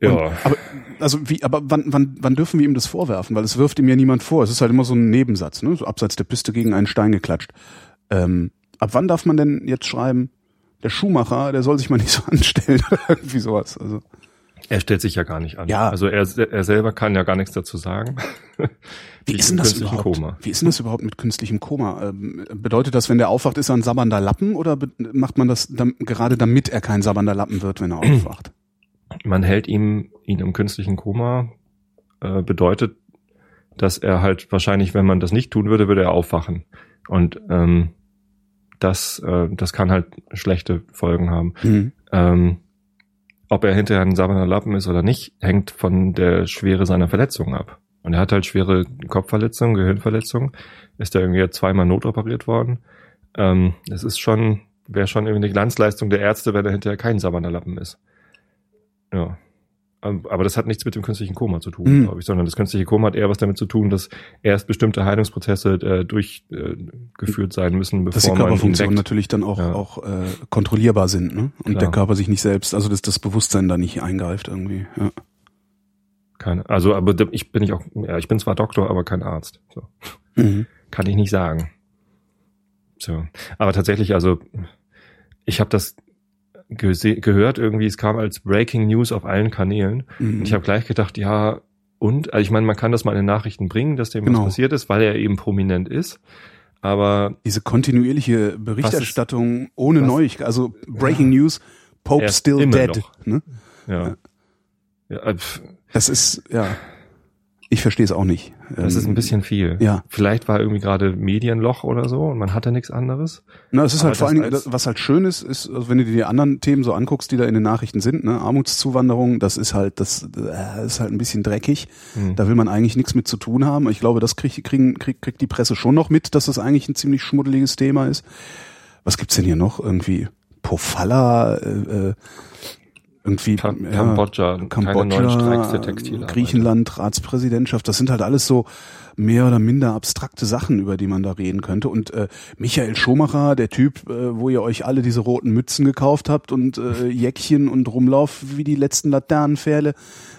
ja. Aber also wie, aber wann, wann, wann dürfen wir ihm das vorwerfen? Weil es wirft ihm ja niemand vor. Es ist halt immer so ein Nebensatz, ne? So abseits der Piste gegen einen Stein geklatscht. Ähm, ab wann darf man denn jetzt schreiben, der Schuhmacher, der soll sich mal nicht so anstellen oder irgendwie sowas. Also Er stellt sich ja gar nicht an. Ja. Also er, er selber kann ja gar nichts dazu sagen. Wie ist denn das überhaupt? Koma. Wie ist denn das überhaupt mit künstlichem Koma? Ähm, bedeutet das, wenn der aufwacht, ist er ein sabbernder Lappen oder macht man das dam gerade damit er kein sabbernder Lappen wird, wenn er aufwacht? Man hält ihm ihn im künstlichen Koma äh, bedeutet, dass er halt wahrscheinlich, wenn man das nicht tun würde, würde er aufwachen. Und ähm, das, äh, das kann halt schlechte Folgen haben. Mhm. Ähm, ob er hinterher ein sabbernder Lappen ist oder nicht, hängt von der Schwere seiner Verletzungen ab. Und er hat halt schwere Kopfverletzungen, Gehirnverletzungen, ist da irgendwie zweimal notoperiert worden. Ähm, es ist schon, wäre schon irgendwie eine Glanzleistung der Ärzte, wenn er hinterher kein sabbernder Lappen ist. Ja. Ähm, Aber das hat nichts mit dem künstlichen Koma zu tun, Mhm. glaube ich, sondern das künstliche Koma hat eher was damit zu tun, dass erst bestimmte Heilungsprozesse äh, durchgeführt sein müssen, bevor Dass die Körperfunktionen natürlich dann auch, Ja. auch äh, kontrollierbar sind, ne? Und Klar. der Körper sich nicht selbst, also dass das Bewusstsein da nicht eingreift irgendwie. Ja. Keine, also, aber ich bin ich auch, ja, ich bin zwar Doktor, aber kein Arzt. So. Mhm. Kann ich nicht sagen. So. Aber tatsächlich, also, ich habe das gehört irgendwie, es kam als Breaking News auf allen Kanälen. Mhm. Und ich habe gleich gedacht, ja, und? Also ich meine, man kann das mal in den Nachrichten bringen, dass dem Genau. was passiert ist, weil er eben prominent ist. Aber Diese kontinuierliche Berichterstattung ohne was- Neuigkeit, also Breaking News, Pope ist still dead. noch. Ne? ja. ja äh, pf, Das ist, ja, ich verstehe es auch nicht. das ist Ähm, ein bisschen viel. ja. Vielleicht war irgendwie gerade Medienloch oder so und man hatte nichts anderes. Na, es ist Aber halt vor das allen Dingen, das, was halt schön ist, ist, also wenn du dir die anderen Themen so anguckst, die da in den Nachrichten sind, ne, Armutszuwanderung, das ist halt, das äh, ist halt ein bisschen dreckig. Hm. Da will man eigentlich nichts mit zu tun haben. Ich glaube, das kriegt, kriegen, kriegt, kriegt die Presse schon noch mit, dass das eigentlich ein ziemlich schmuddeliges Thema ist. Was gibt's denn hier noch? Irgendwie Pofalla, äh, äh, irgendwie Kam ja, Kambodscha, Kambodscha. Griechenland, Ratspräsidentschaft, das sind halt alles so mehr oder minder abstrakte Sachen, über die man da reden könnte. Und äh, Michael Schumacher, der Typ, äh, wo ihr euch alle diese roten Mützen gekauft habt und äh, Jäckchen und Rumlauf wie die letzten Laternenpfähle,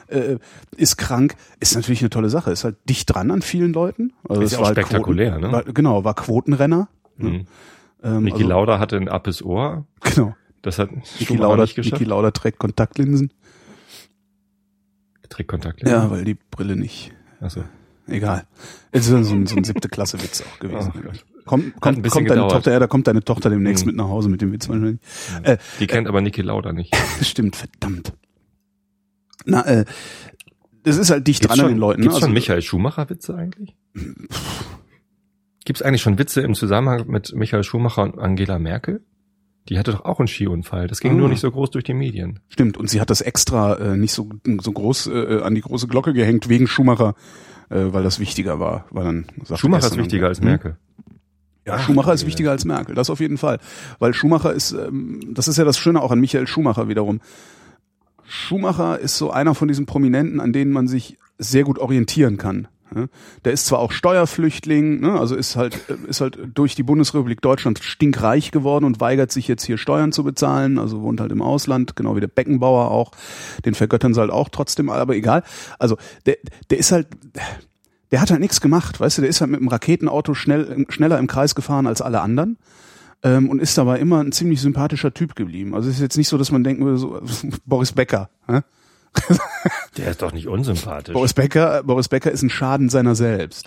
äh, ist krank, ist natürlich eine tolle Sache. Ist halt dicht dran an vielen Leuten. Also Ist ja auch halt spektakulär, Quoten, ne? War, genau, war Quotenrenner. Mhm. Ähm, Niki also, Lauda hatte ein Appes Ohr. Genau. Das hat Niki Lauda, nicht geschafft. Niki Lauda trägt Kontaktlinsen. Trägt Kontakt. Ja, weil die Brille nicht Also, Egal. Es ist so ein, so ein siebte Klasse Witz auch gewesen. Oh Gott. Komm, ein kommt, deine. Tochter, ja, da kommt deine Tochter demnächst Mhm. mit nach Hause mit dem Witz wahrscheinlich. Äh, die kennt aber Niki Lauda nicht. stimmt, verdammt. Na, äh, das ist halt dicht Gibt's dran an schon, den Leuten. gibt's ne? schon Michael Schumacher Witze eigentlich? Gibt's eigentlich schon Witze im Zusammenhang mit Michael Schumacher und Angela Merkel? Die hatte doch auch einen Skiunfall. Das ging Ah. nur nicht so groß durch die Medien. Stimmt, und sie hat das extra äh, nicht so, so groß äh, an die große Glocke gehängt wegen Schumacher, äh, weil das wichtiger war. Weil dann Schumacher ist wichtiger als Hm? Merkel. Ja, Schumacher ist wichtiger als Merkel, das auf jeden Fall. Weil Schumacher ist, ähm, das ist ja das Schöne auch an Michael Schumacher wiederum. Schumacher ist so einer von diesen Prominenten, an denen man sich sehr gut orientieren kann. Der ist zwar auch Steuerflüchtling, ne? also ist halt ist halt durch die Bundesrepublik Deutschland stinkreich geworden und weigert sich jetzt hier Steuern zu bezahlen, also wohnt halt im Ausland, genau wie der Beckenbauer auch. Den vergöttern sie halt auch trotzdem, aber egal. Also der der ist halt der hat halt nichts gemacht, weißt du, der ist halt mit dem Raketenauto schnell schneller im Kreis gefahren als alle anderen ähm, und ist dabei immer ein ziemlich sympathischer Typ geblieben. Also es ist jetzt nicht so, dass man denken würde, so, Boris Becker. Hä? Der ist doch nicht unsympathisch. Boris Becker, Boris Becker ist ein Schaden seiner selbst.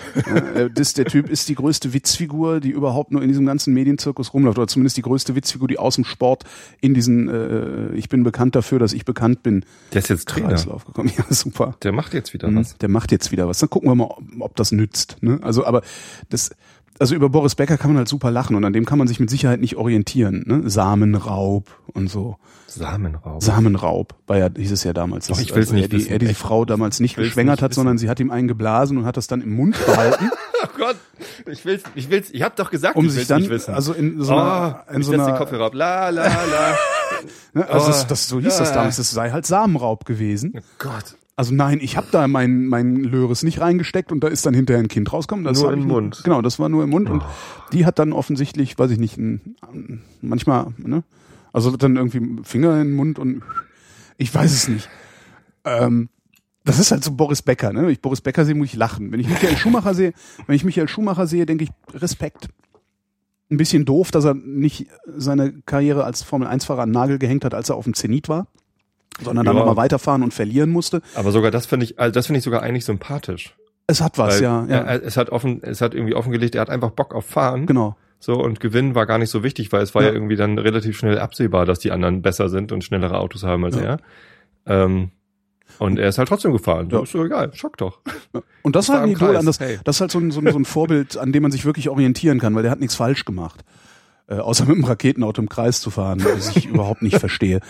Äh, das, der Typ ist die größte Witzfigur, die überhaupt nur in diesem ganzen Medienzirkus rumläuft, oder zumindest die größte Witzfigur, die aus dem Sport in diesen äh, Ich bin bekannt dafür, dass ich bekannt bin. Der ist jetzt Trainer. Kreislauf gekommen. Ja, super. Der macht jetzt wieder Mhm, was. Der macht jetzt wieder was. Dann gucken wir mal, ob, ob das nützt. Ne? Also, aber das, also über Boris Becker kann man halt super lachen und an dem kann man sich mit Sicherheit nicht orientieren. Ne? Samenraub und so. Samenraub. Samenraub war ja, hieß es ja damals. Doch, ich will's also nicht er, die, er diese. Frau damals nicht geschwängert hat, wissen. sondern sie hat ihm einen geblasen und hat das dann im Mund behalten, Oh Gott, ich will's, ich will's, ich hab doch gesagt, um ich sich dann, nicht wissen. also in so einer, oh, in so setz den einer, Kopfhörer ab. La, la, la. ne, also Oh. das, das, so hieß das Ah. damals, das sei halt Samenraub gewesen. oh Gott. Also nein, ich habe da mein mein Löres nicht reingesteckt und da ist dann hinterher ein Kind rausgekommen. Das Nur im Mund. Oh. Genau, das war nur im Mund und die hat dann offensichtlich, weiß ich nicht, ein, manchmal, ne? Also dann irgendwie Finger in den Mund und ich weiß es nicht. Ähm, das ist halt so Boris Becker, ne? Wenn ich Boris Becker sehe, muss ich lachen. Wenn ich Michael Schumacher sehe, wenn ich Michael Schumacher sehe, denke ich Respekt. Ein bisschen doof, dass er nicht seine Karriere als Formel 1-Fahrer an den Nagel gehängt hat, als er auf dem Zenit war, sondern dann Ja. nochmal weiterfahren und verlieren musste. Aber sogar das finde ich, also das finde ich sogar eigentlich sympathisch. Es hat was, Weil ja. ja. Er, es hat offen, es hat irgendwie offengelegt, er hat einfach Bock auf Fahren. genau. So, und Gewinnen war gar nicht so wichtig, weil es war ja, Ja. irgendwie dann relativ schnell absehbar, dass die anderen besser sind und schnellere Autos haben als Ja. er. Ähm, und er ist halt trotzdem gefahren. Ja. Ja. Ist so egal, schock doch. Und das war war ein Idol, an das, hey. das ist halt so ein, so, ein, so ein Vorbild, an dem man sich wirklich orientieren kann, weil der hat nichts falsch gemacht. Äh, außer mit dem Raketenauto im Kreis zu fahren, was ich überhaupt nicht verstehe.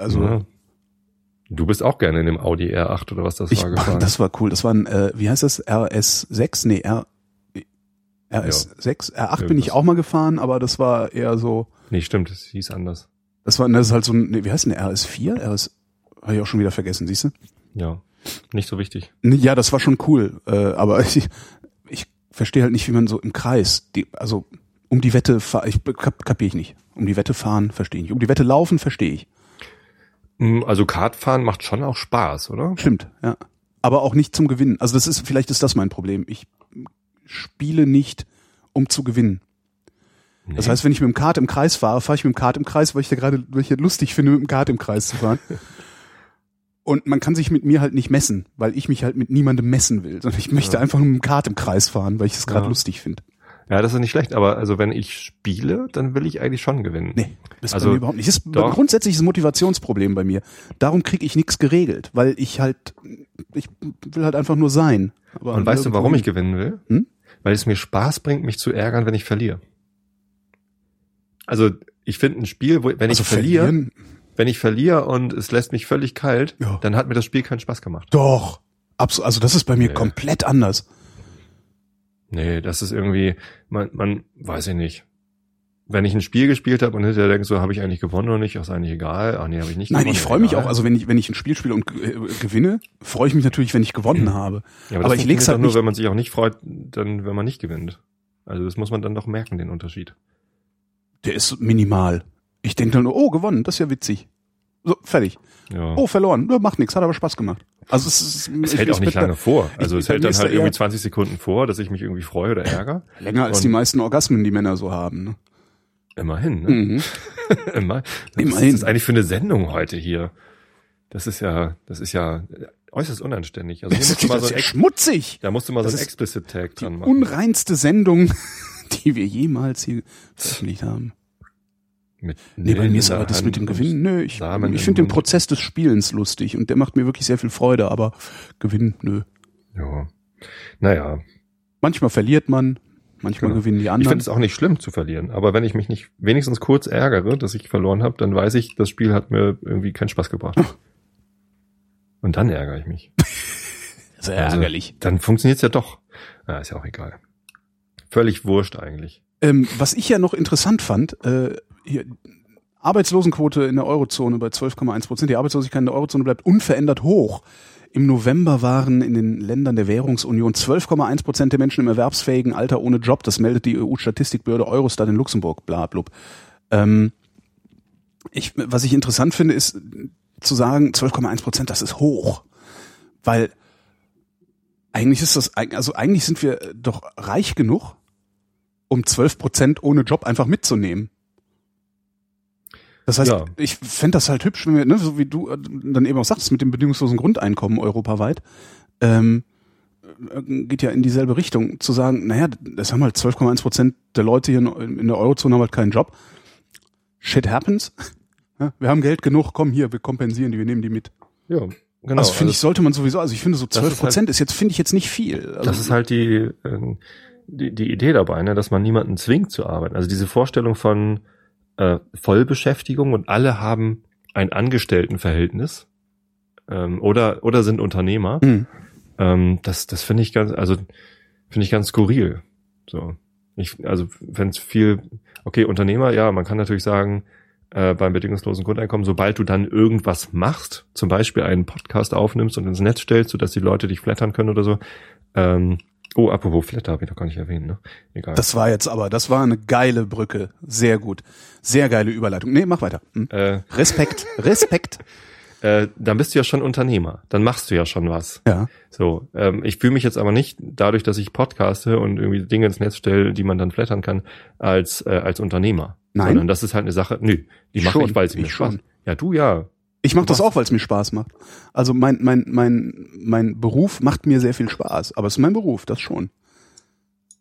Also, Ja. Du bist auch gerne in dem Audi R8 oder was das ich, war gefahren. das war cool. Das war ein, äh, wie heißt das? RS6? Nee, R, RS6? R8 bin ich auch mal gefahren, aber das war eher so, nee, stimmt, es hieß anders. das war, das ist halt so ein, nee, wie heißt denn der RS4? RS, habe ich auch schon wieder vergessen, siehst du? Ja, nicht so wichtig. Ja, das war schon cool, äh, aber ich, ich verstehe halt nicht, wie man so im Kreis, die, also um die Wette fahren, ich kap, kapier ich nicht. Um die Wette fahren verstehe ich nicht. Um die Wette laufen verstehe ich. Mm, Also Kartfahren macht schon auch Spaß, oder? Stimmt, ja. Aber auch nicht zum Gewinnen. Also das ist, vielleicht ist das mein Problem. Ich spiele nicht, um zu gewinnen. Das Nee. heißt, wenn ich mit dem Kart im Kreis fahre, fahre ich mit dem Kart im Kreis, weil ich da gerade, weil ich das lustig finde, mit dem Kart im Kreis zu fahren. Und man kann sich mit mir halt nicht messen, weil ich mich halt mit niemandem messen will, sondern ich möchte einfach nur mit dem Kart im Kreis fahren, weil ich es gerade Ja. lustig finde. Ja, das ist nicht schlecht, aber also wenn ich spiele, dann will ich eigentlich schon gewinnen. Nee, das ist Also, bei mir überhaupt nicht. Das ist doch. ein grundsätzliches Motivationsproblem bei mir. Darum kriege ich nichts geregelt, weil ich halt, ich will halt einfach nur sein. Aber Und weißt du, warum ich gewinnen will? Hm? Weil es mir Spaß bringt, mich zu ärgern, wenn ich verliere. Also ich finde ein Spiel, wo, wenn also ich verliere, verlieren? wenn ich verliere und es lässt mich völlig kalt, Ja. dann hat mir das Spiel keinen Spaß gemacht. Doch. Absolut. Also das ist bei mir Nee. komplett anders. Nee, das ist irgendwie, man, man weiß ich nicht. Wenn ich ein Spiel gespielt habe und hinterher denke, so habe ich eigentlich gewonnen oder nicht, ist eigentlich egal. Ach nee, habe ich nicht Nein, gewonnen. ich freue mich auch. Also wenn ich wenn ich ein Spiel spiele und äh, gewinne, freue ich mich natürlich, wenn ich gewonnen habe. ja, aber ich leg's halt nur, wenn man sich auch nicht freut, dann wenn man nicht gewinnt. Also das muss man dann doch merken, den Unterschied. Der ist minimal. Ich denke dann, nur, oh, gewonnen, das ist ja witzig. So, fertig. Ja. Oh, verloren. Ja, macht nichts, hat aber Spaß gemacht. Also es, ist, Es hält auch nicht lange vor. Also ich- es hält dann halt irgendwie eher- 20 Sekunden vor, dass ich mich irgendwie freue oder ärgere. länger als Und- die meisten Orgasmen, die Männer so haben. Ne? Immerhin, ne? Mhm. Immer. Immerhin. Was ist das eigentlich für eine Sendung heute hier? Das ist ja, das ist ja äußerst unanständig. Also hier Das musst du ist, mal so ist ein, ja schmutzig. da musst du mal so Das ein ist Explicit Tag Die dran machen. unreinste Sendung, die wir jemals hier veröffentlicht haben. Mit Nee, bei mir ist aber das mit dem Gewinnen, nö, ich, Samen ich finde den. Prozess des Spielens lustig und der macht mir wirklich sehr viel Freude, aber Gewinn, nö. Ja. Naja, Manchmal verliert man, manchmal Genau. gewinnen die ich anderen. finde es auch nicht schlimm zu verlieren, aber wenn ich mich nicht wenigstens kurz ärgere, dass ich verloren habe, dann weiß ich, das Spiel hat mir irgendwie keinen Spaß gebracht. Und dann ärgere ich mich. Sehr Also, ärgerlich. Dann funktioniert's ja doch. Ja, ist ja auch egal. Völlig wurscht eigentlich. Ähm, was ich ja noch interessant fand, äh, hier, Arbeitslosenquote in der Eurozone bei 12,1 Prozent. Die Arbeitslosigkeit in der Eurozone bleibt unverändert hoch. Im November waren in den Ländern der Währungsunion 12,1 Prozent der Menschen im erwerbsfähigen Alter ohne Job. Das meldet die EU-Statistikbehörde Eurostat in Luxemburg. Bla, blub. Ähm, ich, was ich interessant finde, ist zu sagen, 12,1 Prozent, das ist hoch. Weil eigentlich ist das, also eigentlich sind wir doch reich genug, um 12 Prozent ohne Job einfach mitzunehmen. Das heißt, Ja. ich fänd das halt hübsch, wenn wir, ne, so wie du äh, dann eben auch sagst, mit dem bedingungslosen Grundeinkommen europaweit, ähm, äh, geht ja in dieselbe Richtung, zu sagen, naja, das haben halt 12,1 Prozent der Leute hier in der Eurozone haben halt keinen Job. Shit happens. Wir haben Geld genug, komm hier, wir kompensieren die, wir nehmen die mit. Ja, genau. also finde ich, sollte man sowieso, also ich finde so Das ist 12 Prozent ist jetzt, finde ich jetzt nicht viel. Also, Das ist halt die, ähm, die, die Idee dabei, ne, dass man niemanden zwingt zu arbeiten. Also diese Vorstellung von äh, Vollbeschäftigung und alle haben ein Angestelltenverhältnis ähm, oder, oder sind Unternehmer. Hm. Ähm, das das finde ich ganz, also finde ich ganz skurril. So. Ich, also wenn es viel, okay, Unternehmer, ja, man kann natürlich sagen, äh, beim bedingungslosen Grundeinkommen, sobald du dann irgendwas machst, zum Beispiel einen Podcast aufnimmst und ins Netz stellst, sodass die Leute dich flattern können oder so. Ähm, oh, apropos Flatter, habe ich doch gar nicht erwähnt, ne? Egal. Das war jetzt aber, das war eine geile Brücke. Sehr gut. Sehr geile Überleitung. Nee, mach weiter. Hm. äh, Respekt. Respekt. äh, dann bist du ja schon Unternehmer. Dann machst du ja schon was. Ja. So, ähm, ich fühle mich jetzt aber nicht dadurch, dass ich podcaste und irgendwie Dinge ins Netz stelle, die man dann flattern kann, als äh, als Unternehmer. Nein. Sondern das ist halt eine Sache. Nö, die mache ich, weil sie mir Spaß. Ja, du ja. Ich mache das auch, weil es mir Spaß macht. Also mein, mein, mein, mein Beruf macht mir sehr viel Spaß. Aber es ist mein Beruf, das schon.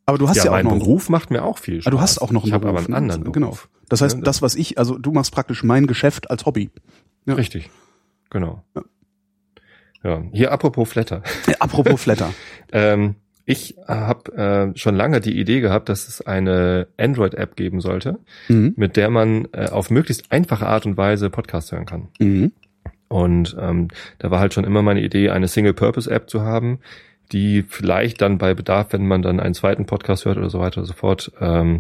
Aber du hast ja, ja, auch mein noch einen Beruf macht mir auch viel Spaß. Ah, du hast auch noch einen Ich Beruf. aber einen ne? anderen Beruf. Genau. Das heißt, Ja, das, was ich, also du machst praktisch mein Geschäft als Hobby. Ja. Richtig. Genau. Ja. Ja. Hier apropos Flatter. Äh, apropos Flatter. Ähm, ich habe äh, schon lange die Idee gehabt, dass es eine Android-App geben sollte, Mhm. mit der man äh, auf möglichst einfache Art und Weise Podcast hören kann. Mhm. Und ähm, da war halt schon immer meine Idee, eine Single-Purpose-App zu haben, die vielleicht dann bei Bedarf, wenn man dann einen zweiten Podcast hört oder so weiter und so fort, ähm,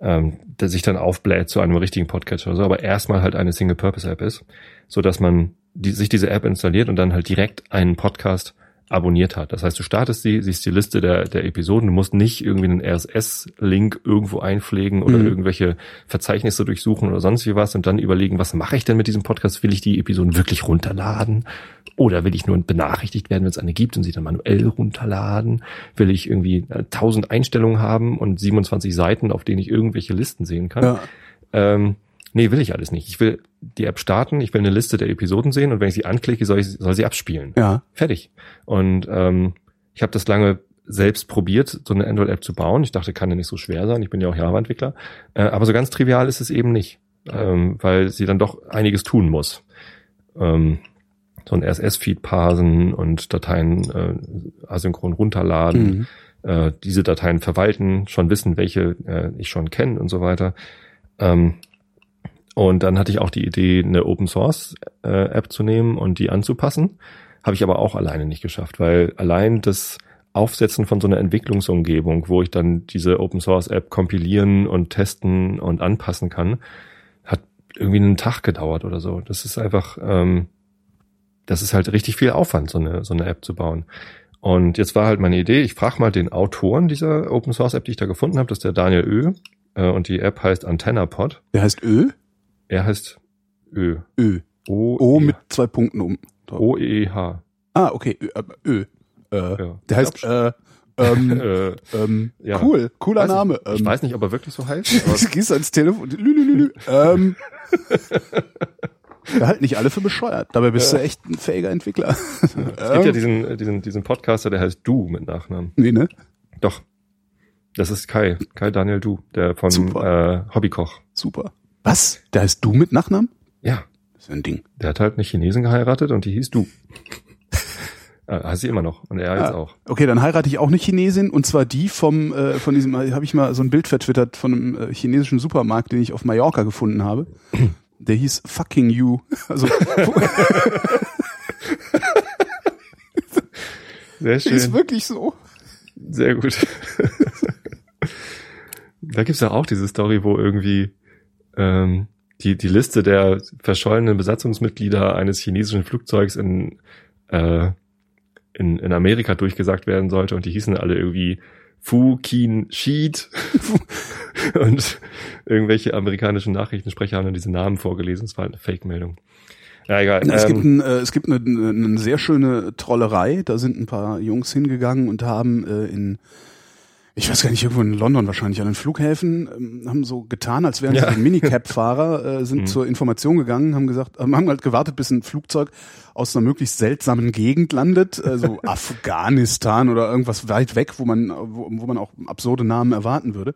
ähm, der sich dann aufbläht zu einem richtigen Podcast oder so, aber erstmal halt eine Single-Purpose-App ist, so dass man die, sich diese App installiert und dann halt direkt einen Podcast abonniert hat. Das heißt, du startest sie, siehst die Liste der, der Episoden, du musst nicht irgendwie einen RSS-Link irgendwo einpflegen oder Mhm. irgendwelche Verzeichnisse durchsuchen oder sonst wie was und dann überlegen, was mache ich denn mit diesem Podcast? Will ich die Episoden wirklich runterladen? Oder will ich nur benachrichtigt werden, wenn es eine gibt und sie dann manuell runterladen? Will ich irgendwie äh, 1000 Einstellungen haben und 27 Seiten, auf denen ich irgendwelche Listen sehen kann? Ja. Ähm, nee, will ich alles nicht. Ich will die App starten, ich will eine Liste der Episoden sehen und wenn ich sie anklicke, soll, ich, soll sie abspielen. Ja. Fertig. Und ähm, ich habe das lange selbst probiert, so eine Android-App zu bauen. Ich dachte, kann ja nicht so schwer sein. Ich bin ja auch Java-Entwickler. Äh, aber so ganz trivial ist es eben nicht, ähm, weil sie dann doch einiges tun muss. Ähm, so ein RSS-Feed parsen und Dateien äh, asynchron runterladen, Mhm. äh, diese Dateien verwalten, schon wissen, welche äh, ich schon kenne und so weiter. Ähm, und dann hatte ich auch die Idee, eine Open Source äh, App zu nehmen und die anzupassen. Habe ich aber auch alleine nicht geschafft, weil allein das Aufsetzen von so einer Entwicklungsumgebung, wo ich dann diese Open Source App kompilieren und testen und anpassen kann, hat irgendwie einen Tag gedauert oder so. Das ist einfach, ähm, das ist halt richtig viel Aufwand, so eine, so eine App zu bauen. Und jetzt war halt meine Idee, ich frage mal den Autoren dieser Open Source App, die ich da gefunden habe, das ist der Daniel Ö. Äh, und die App heißt AntennaPod. Der heißt Ö. Er heißt Ö. Ö. O, O mit zwei Punkten um. O E E H. Ah, okay. Ö. aber Ö. Äh, Ja. Der heißt äh, ähm, Äh, ähm, Ja. cool, cooler weiß Name. Ich, ich ähm, weiß nicht, ob er wirklich so heißt. Gehst ans Telefon. Lülülülü. ähm, wir halten nicht alle für bescheuert. Dabei bist du echt ein fähiger Entwickler. es gibt ja diesen, diesen, diesen Podcaster, der heißt Du mit Nachnamen. nee, ne? Doch. Das ist Kai. Kai Daniel Du, der von Super. äh, Hobbykoch. Super. Was? Der heißt du mit Nachnamen? Ja. Das ist ein Ding. Der hat halt eine Chinesin geheiratet und die hieß Du. äh, heißt sie immer noch. Und er jetzt Ah, auch. Okay, dann heirate ich auch eine Chinesin und zwar die vom äh, von diesem habe ich mal so ein Bild vertwittert von einem äh, chinesischen Supermarkt, den ich auf Mallorca gefunden habe. Der hieß fucking you. Also Sehr ist schön. wirklich so. Sehr gut. da gibt's ja auch diese Story, wo irgendwie ähm, die, die Liste der verschollenen Besatzungsmitglieder eines chinesischen Flugzeugs in, äh, in, in Amerika durchgesagt werden sollte und die hießen alle irgendwie Fu Keen Sheet und irgendwelche amerikanischen Nachrichtensprecher haben dann diese Namen vorgelesen. Es war halt eine Fake-Meldung. Ja, egal. Es ähm, gibt, ein, äh, es gibt eine, eine sehr schöne Trollerei. Da sind ein paar Jungs hingegangen und haben äh, in ich weiß gar nicht, irgendwo in London wahrscheinlich an den Flughäfen, ähm, haben so getan, als wären ja. sie Minicab-Fahrer, äh, sind mhm. zur Information gegangen, haben gesagt, haben halt gewartet, bis ein Flugzeug aus einer möglichst seltsamen Gegend landet, also Afghanistan oder irgendwas weit weg, wo man, wo, wo man auch absurde Namen erwarten würde.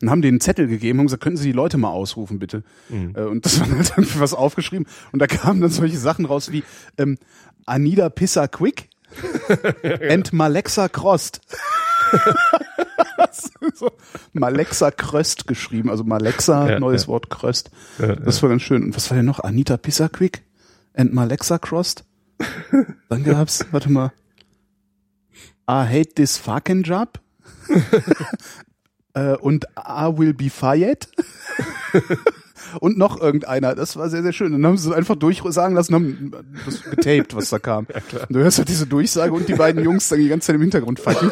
Und haben denen einen Zettel gegeben und gesagt, können Sie die Leute mal ausrufen, bitte. Mhm. Äh, und das war halt irgendwie was aufgeschrieben. Und da kamen dann solche Sachen raus wie ähm, Anida Pissa Quick and Malexa Crost. so Malexa Kröst geschrieben, also Malexa, ja, neues ja. Wort Kröst. Ja, das war ganz schön. Und was war denn noch? Anita Pissaquick and Malexa Crossed? Dann gab's, warte mal, I hate this fucking job. äh, und I will be fired. und noch irgendeiner. Das war sehr, sehr schön. dann haben sie es einfach durchsagen lassen, haben das getaped, was da kam. Ja, du hörst halt diese Durchsage und die beiden Jungs dann die ganze Zeit im Hintergrund fucking.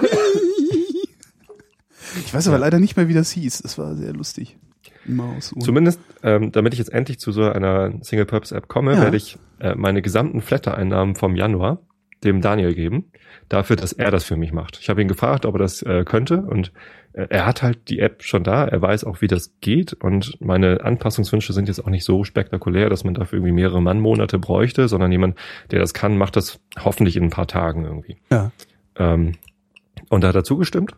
Ich weiß aber leider nicht mehr, wie das hieß. Das war sehr lustig. Maus. Zumindest, ähm, damit ich jetzt endlich zu so einer Single-Purpose-App komme, ja. werde ich äh, meine gesamten Flatter-Einnahmen vom Januar dem Daniel geben, dafür, dass er das für mich macht. Ich habe ihn gefragt, ob er das äh, könnte und äh, er hat halt die App schon da, er weiß auch, wie das geht und meine Anpassungswünsche sind jetzt auch nicht so spektakulär, dass man dafür irgendwie mehrere Mannmonate bräuchte, sondern jemand, der das kann, macht das hoffentlich in ein paar Tagen irgendwie. Ja. Ähm, und da hat er zugestimmt.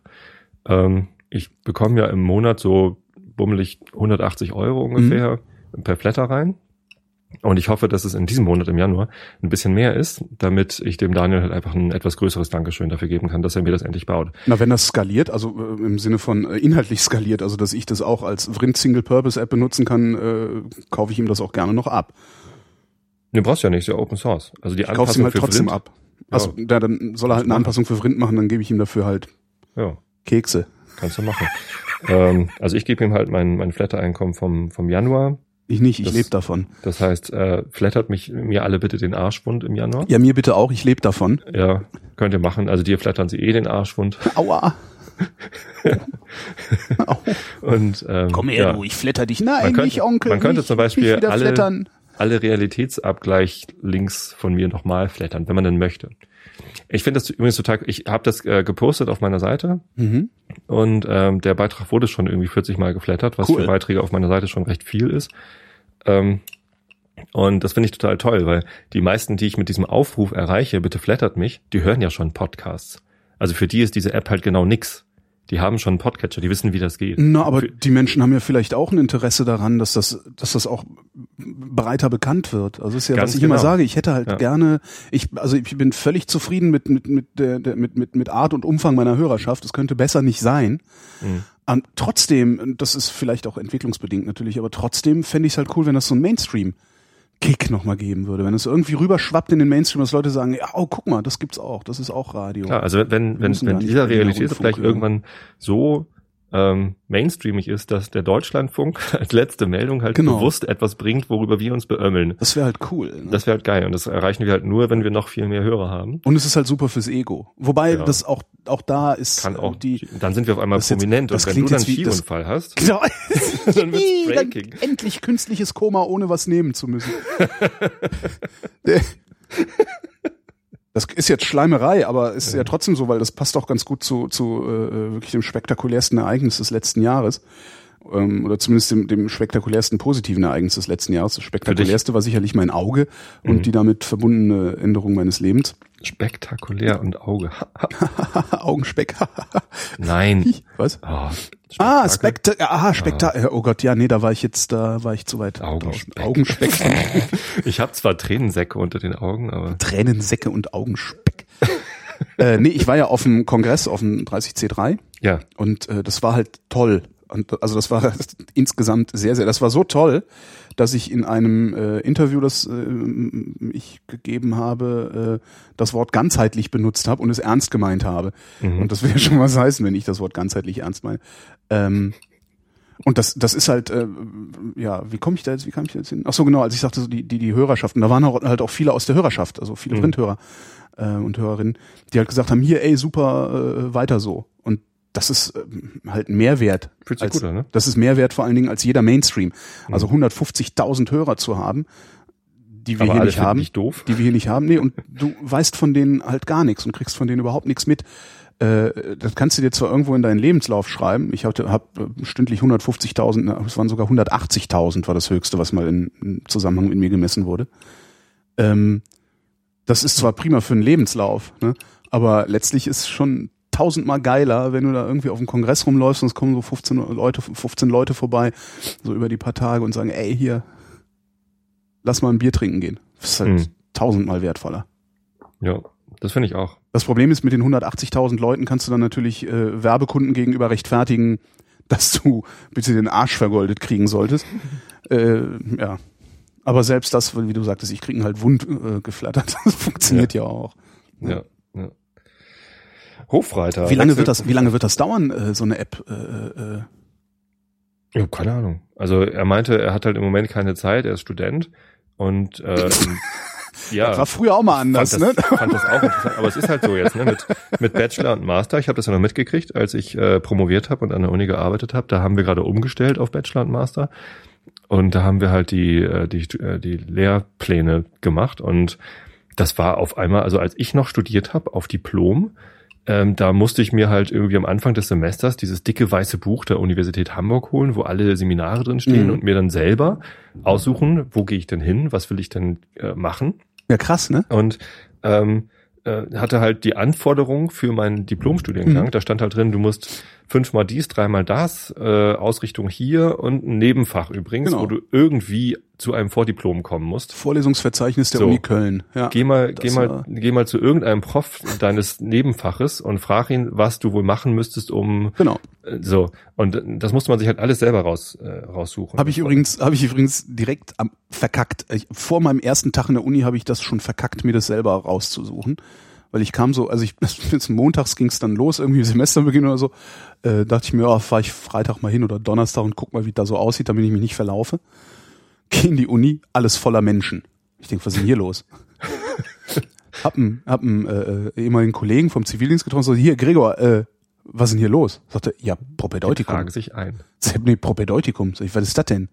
Ähm, ich bekomme ja im Monat so bummelig 180 Euro ungefähr mhm. per Flatter rein. Und ich hoffe, dass es in diesem Monat im Januar ein bisschen mehr ist, damit ich dem Daniel halt einfach ein etwas größeres Dankeschön dafür geben kann, dass er mir das endlich baut. Na, wenn das skaliert, also äh, im Sinne von äh, inhaltlich skaliert, also dass ich das auch als Vrind Single Purpose App benutzen kann, äh, kaufe ich ihm das auch gerne noch ab. Du brauchst ja nicht, ist ja Open Source. Also die ich Anpassung ihm halt für trotzdem Vrind, ab. Also ja. dann soll er halt eine Anpassung für Vrind machen, dann gebe ich ihm dafür halt ja. Kekse. Kannst du machen. ähm, also ich gebe ihm halt mein, mein Flatter-Einkommen vom, vom Januar. Ich nicht, ich lebe davon. Das heißt, äh, flattert mich mir alle bitte den Arschwund im Januar. Ja, mir bitte auch, ich lebe davon. Ja, könnt ihr machen. Also dir flattern sie eh den Arschwund. Aua. Und, ähm, Komm her, ja. du, ich flatter dich. Nein, könnte, nicht Onkel. Man könnte nicht, zum Beispiel alle, alle Realitätsabgleich-Links von mir nochmal flattern, wenn man denn möchte. Ich finde das übrigens total, ich habe das äh, gepostet auf meiner Seite mhm. und ähm, der Beitrag wurde schon irgendwie 40 Mal geflattert, was cool. für Beiträge auf meiner Seite schon recht viel ist. Ähm, und das finde ich total toll, weil die meisten, die ich mit diesem Aufruf erreiche, bitte flattert mich, die hören ja schon Podcasts. Also für die ist diese App halt genau nix. Die haben schon einen Podcatcher, die wissen, wie das geht. Na, aber die Menschen haben ja vielleicht auch ein Interesse daran, dass das, dass das auch breiter bekannt wird. Also ist ja, Ganz was ich genau. immer sage, ich hätte halt ja. gerne, ich, also ich bin völlig zufrieden mit, mit, mit, der, der, mit, mit, mit Art und Umfang meiner Hörerschaft. Es könnte besser nicht sein. Mhm. Um, trotzdem, das ist vielleicht auch entwicklungsbedingt natürlich, aber trotzdem fände ich es halt cool, wenn das so ein Mainstream Kick nochmal geben würde, wenn es irgendwie rüberschwappt in den Mainstream, dass Leute sagen, ja, oh, guck mal, das gibt's auch, das ist auch Radio. Klar, also wenn, wenn, wenn dieser Realitätsvergleich irgendwann so ähm, mainstreamig ist, dass der Deutschlandfunk als letzte Meldung halt genau. bewusst etwas bringt, worüber wir uns beömmeln. Das wäre halt cool. Ne? Das wäre halt geil und das erreichen wir halt nur, wenn wir noch viel mehr Hörer haben. Und es ist halt super fürs Ego. Wobei ja. das auch auch da ist Kann auch die dann sind wir auf einmal prominent jetzt, und wenn du dann einen Skiunfall hast, genau. dann wird's breaking. Dann endlich künstliches Koma ohne was nehmen zu müssen. Das ist jetzt Schleimerei, aber ist ja. ja trotzdem so, weil das passt auch ganz gut zu, zu äh, wirklich dem spektakulärsten Ereignis des letzten Jahres. Ähm, oder zumindest dem, dem spektakulärsten positiven Ereignis des letzten Jahres. Das spektakulärste war sicherlich mein Auge mhm. und die damit verbundene Änderung meines Lebens. Spektakulär und Auge. Augenspeck. Nein. Was? Oh, ah, Spektak aha, Spektakel. Oh. oh Gott, ja, nee, da war ich jetzt, da war ich zu weit. Augenspeck. Augenspeck. ich habe zwar Tränensäcke unter den Augen, aber. Tränensäcke und Augenspeck. äh, nee, ich war ja auf dem Kongress, auf dem 30C3. Ja. Und äh, das war halt toll. Und also das war insgesamt sehr, sehr, das war so toll, dass ich in einem äh, Interview, das äh, ich gegeben habe, äh, das Wort ganzheitlich benutzt habe und es ernst gemeint habe. Mhm. Und das will ja schon was heißen, wenn ich das Wort ganzheitlich ernst meine. Ähm, Und das, das ist halt, äh, ja, wie komme ich da jetzt, wie kam ich da jetzt hin? Ach so, genau, als ich sagte, so die, die, die Hörerschaften, da waren halt auch viele aus der Hörerschaft, also viele Mhm. Print-Hörer äh, und Hörerinnen, die halt gesagt haben, hier, ey, super, äh, weiter so. Und das ist ähm, halt ein Mehrwert. Fühlt sich als, gut an, ne? Das ist Mehrwert vor allen Dingen als jeder Mainstream. Also 150.000 Hörer zu haben, die wir Aber hier nicht haben, die wir hier nicht haben. Nee, und du weißt von denen halt gar nichts und kriegst von denen überhaupt nichts mit. Äh, das kannst du dir zwar irgendwo in deinen Lebenslauf schreiben. Ich hatte hab äh, stündlich 150.000, na, es waren sogar 180.000 war das höchste, was mal in, im Zusammenhang mit mir gemessen wurde. Ähm, das ist zwar prima für einen Lebenslauf, ne? aber letztlich ist schon tausendmal geiler, wenn du da irgendwie auf dem Kongress rumläufst und es kommen so 15 Leute, 15 Leute vorbei, so über die paar Tage und sagen, ey, hier, lass mal ein Bier trinken gehen. Das ist halt Mhm. tausendmal wertvoller. Ja, das finde ich auch. Das Problem ist, mit den 180.000 Leuten kannst du dann natürlich äh, Werbekunden gegenüber rechtfertigen, dass du bitte den Arsch vergoldet kriegen solltest. äh, ja. Aber selbst das, wie du sagtest, ich kriegen halt wund äh, geflattert. Das funktioniert ja, auch. Ja. ja. Hofreiter. Wie lange wird das, wie lange wird das dauern, äh, so eine App? Äh, äh, Ja, keine Ahnung. Also er meinte, er hat halt im Moment keine Zeit, er ist Student und ähm, ja. das war früher auch mal anders, fand ne? das, fand das auch interessant. Aber es ist halt so jetzt, ne? Mit, mit Bachelor und Master. Ich habe das ja noch mitgekriegt, als ich äh, promoviert habe und an der Uni gearbeitet habe. Da haben wir gerade umgestellt auf Bachelor und Master. Und da haben wir halt die, äh, die, äh, die Lehrpläne gemacht. Und das war auf einmal, also als ich noch studiert habe, auf Diplom, ähm, da musste ich mir halt irgendwie am Anfang des Semesters dieses dicke weiße Buch der Universität Hamburg holen, wo alle Seminare drin stehen Mhm. und mir dann selber aussuchen, wo gehe ich denn hin, was will ich denn äh, machen. Ja, krass, ne? Und ähm, äh, hatte halt die Anforderung für meinen Diplomstudiengang. Mhm. Da stand halt drin, du musst fünfmal dies, dreimal das, äh, Ausrichtung hier und ein Nebenfach übrigens, Genau. wo du irgendwie zu einem Vordiplom kommen musst. Vorlesungsverzeichnis der So. Uni Köln. Ja. Geh mal, Das geh mal, geh mal zu irgendeinem Prof deines Nebenfaches und frag ihn, was du wohl machen müsstest, um Genau. äh, so. Und das musste man sich halt alles selber raus, äh, raussuchen. Habe ich Das übrigens, habe ich übrigens direkt am, verkackt. Ich, vor meinem ersten Tag in der Uni habe ich das schon verkackt, mir das selber rauszusuchen. Weil ich kam so, also ich jetzt montags ging es dann los, irgendwie Semesterbeginn oder so. Äh, dachte ich mir, oh, fahr ich Freitag mal hin oder Donnerstag und guck mal, wie da so aussieht, damit ich mich nicht verlaufe. Geh in die Uni, alles voller Menschen. Ich denke, was ist denn hier los? hab einen, hab einen äh, äh, ehemaligen Kollegen vom Zivildienst getroffen, so, hier, Gregor, äh, was ist denn hier los? Sagte, ja, Die Propedeutikum. tragen sich ein. Nee, Propedeutikum. Sag ich, was ist das denn?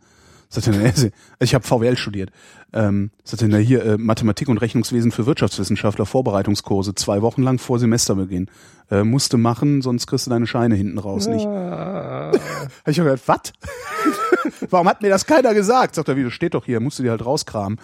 Sagt er, also ich habe VWL studiert. Ähm, sagt er, na hier, äh, Mathematik und Rechnungswesen für Wirtschaftswissenschaftler, Vorbereitungskurse, zwei Wochen lang vor Semesterbeginn. Äh, musste machen, sonst kriegst du deine Scheine hinten raus nicht. Ah. Hab ich auch gedacht, was? Warum hat mir das keiner gesagt? Sagt er, wie, das steht doch hier, musst du dir halt rauskramen.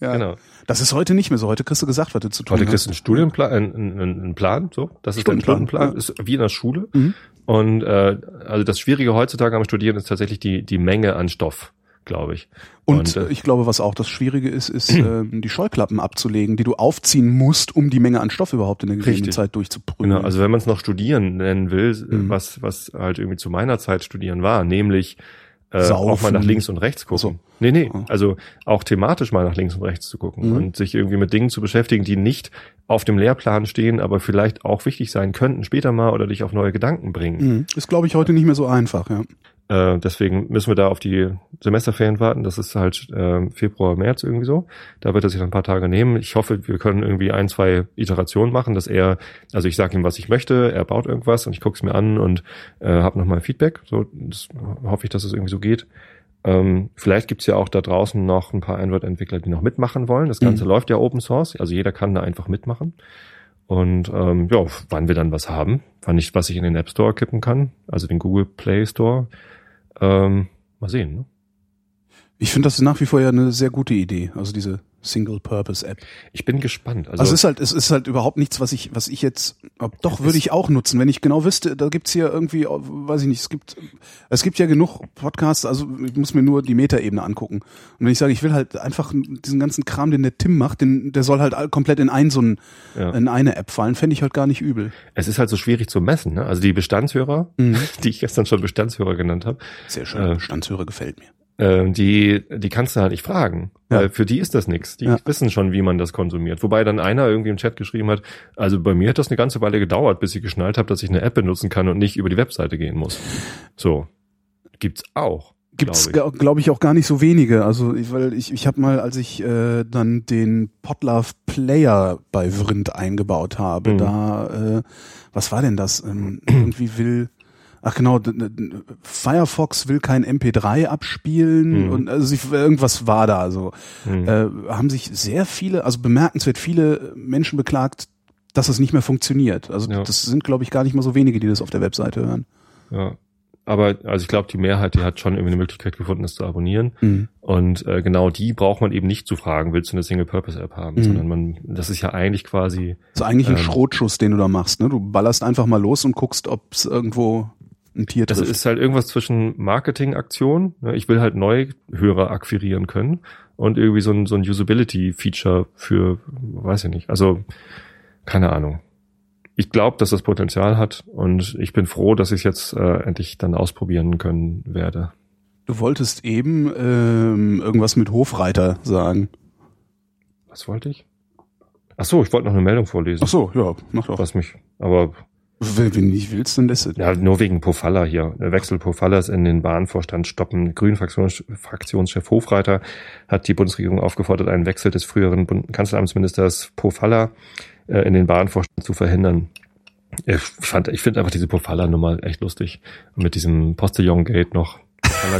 ja. Genau. Das ist heute nicht mehr so. Heute kriegst du gesagt, was du zu tun Heute kriegst hast. du einen Studienplan, einen, einen, Plan, so. Das ist dein Stundenplan, ist wie in der Schule. Mhm. Und äh, also das Schwierige heutzutage am Studieren ist tatsächlich die, die Menge an Stoff, glaube ich. Und, äh, äh, ich glaube, was auch das Schwierige ist, ist ähm, die Scheuklappen abzulegen, die du aufziehen musst, um die Menge an Stoff überhaupt in der gegebenen. Zeit durchzuprüfen. Genau, also wenn man es noch studieren nennen will, Mhm. was, was halt irgendwie zu meiner Zeit studieren war, nämlich äh, auch mal nach links und rechts gucken. So. Nee, nee, Ah. also auch thematisch mal nach links und rechts zu gucken Mhm. und sich irgendwie mit Dingen zu beschäftigen, die nicht auf dem Lehrplan stehen, aber vielleicht auch wichtig sein könnten später mal oder dich auf neue Gedanken bringen. Mhm. Ist, glaube ich, heute nicht mehr so einfach, ja. Äh, deswegen müssen wir da auf die Semesterferien warten. Das ist halt äh, Februar, März irgendwie so. Da wird er sich dann ein paar Tage nehmen. Ich hoffe, wir können irgendwie ein, zwei Iterationen machen, dass er, also ich sage ihm, was ich möchte, er baut irgendwas und ich gucke es mir an und äh, habe nochmal Feedback. So das hoffe ich, dass es irgendwie so geht. Ähm, vielleicht gibt's ja auch da draußen noch ein paar Android-Entwickler, die noch mitmachen wollen. Das Ganze Mhm. läuft ja Open Source, also jeder kann da einfach mitmachen. Und ähm, ja, wann wir dann was haben, wann ich, was ich in den App Store kippen kann, also den Google Play Store, ähm, mal sehen. Ne? Ich finde, das nach wie vor ja eine sehr gute Idee. Also diese Single-Purpose-App. Ich bin gespannt. Also, Also, es ist halt, es ist halt überhaupt nichts, was ich, was ich jetzt, ob, doch würde ich auch nutzen, wenn ich genau wüsste, da gibt's hier irgendwie, äh, weiß ich nicht, es gibt, es gibt ja genug Podcasts, also ich muss mir nur die Metaebene angucken. Und wenn ich sage, ich will halt einfach diesen ganzen Kram, den der Tim macht, den, der soll halt komplett in ein so ein, ja. in eine App fallen, fände ich halt gar nicht übel. es ist halt so schwierig zu messen. Ne? Also die Bestandshörer, die ich gestern schon Bestandshörer genannt habe, Sehr schön. Äh. Bestandshörer gefällt mir. Äh, die, die kannst du halt nicht fragen, Ja. weil für die ist das nichts. Die Ja. wissen schon, wie man das konsumiert. Wobei dann einer irgendwie im Chat geschrieben hat, also bei mir hat das eine ganze Weile gedauert, bis ich geschnallt habe, dass ich eine App benutzen kann und nicht über die Webseite gehen muss. So. gibt's auch. Gibt's, glaub glaube glaub ich, auch gar nicht so wenige. Also, ich, weil ich, ich habe mal, als ich äh, dann den Podlove Player bei Vrind eingebaut habe, Mhm. da, äh, was war denn das? Ähm, irgendwie will, ach genau, Firefox will kein MP3 abspielen Mhm. und also ich, irgendwas war da so. Mhm. Äh, haben sich sehr viele, also bemerkenswert viele Menschen beklagt, dass es nicht mehr funktioniert. Also Ja. das sind, glaube ich, gar nicht mal so wenige, die das auf der Webseite hören. Ja. Aber also ich glaube, die Mehrheit, die hat schon irgendwie eine Möglichkeit gefunden, das zu abonnieren. Mhm. Und äh, genau die braucht man eben nicht zu fragen, willst du eine Single-Purpose-App haben, Mhm. sondern man, das ist ja eigentlich quasi, Das ist eigentlich ein Ähm. Schrotschuss, den du da machst. Ne? Du ballerst einfach mal los und guckst, ob es irgendwo ein Tier das trifft. ist halt irgendwas zwischen Marketing-Aktion, ne, ich will halt Neuhörer akquirieren können und irgendwie so ein, so ein Usability-Feature für, weiß ich nicht, also keine Ahnung. Ich glaube, dass das Potenzial hat und ich bin froh, dass ich es jetzt äh, endlich dann ausprobieren können werde. du wolltest eben ähm, irgendwas mit Hofreiter sagen. Was wollte ich? Ach so, ich wollte noch eine Meldung vorlesen. Ach so, ja, mach doch. Was mich, aber Wenn wenn nicht willst, dann lässt es. Ja, nur wegen Pofalla hier. Wechsel Pofallas in den Bahnvorstand stoppen. Grünen Fraktions Fraktionschef Hofreiter hat die Bundesregierung aufgefordert, einen Wechsel des früheren Kanzleramtsministers Pofalla äh, in den Bahnvorstand zu verhindern. Ich fand, ich finde einfach diese Pofalla-Nummer echt lustig. Mit diesem Postillon-Gate noch.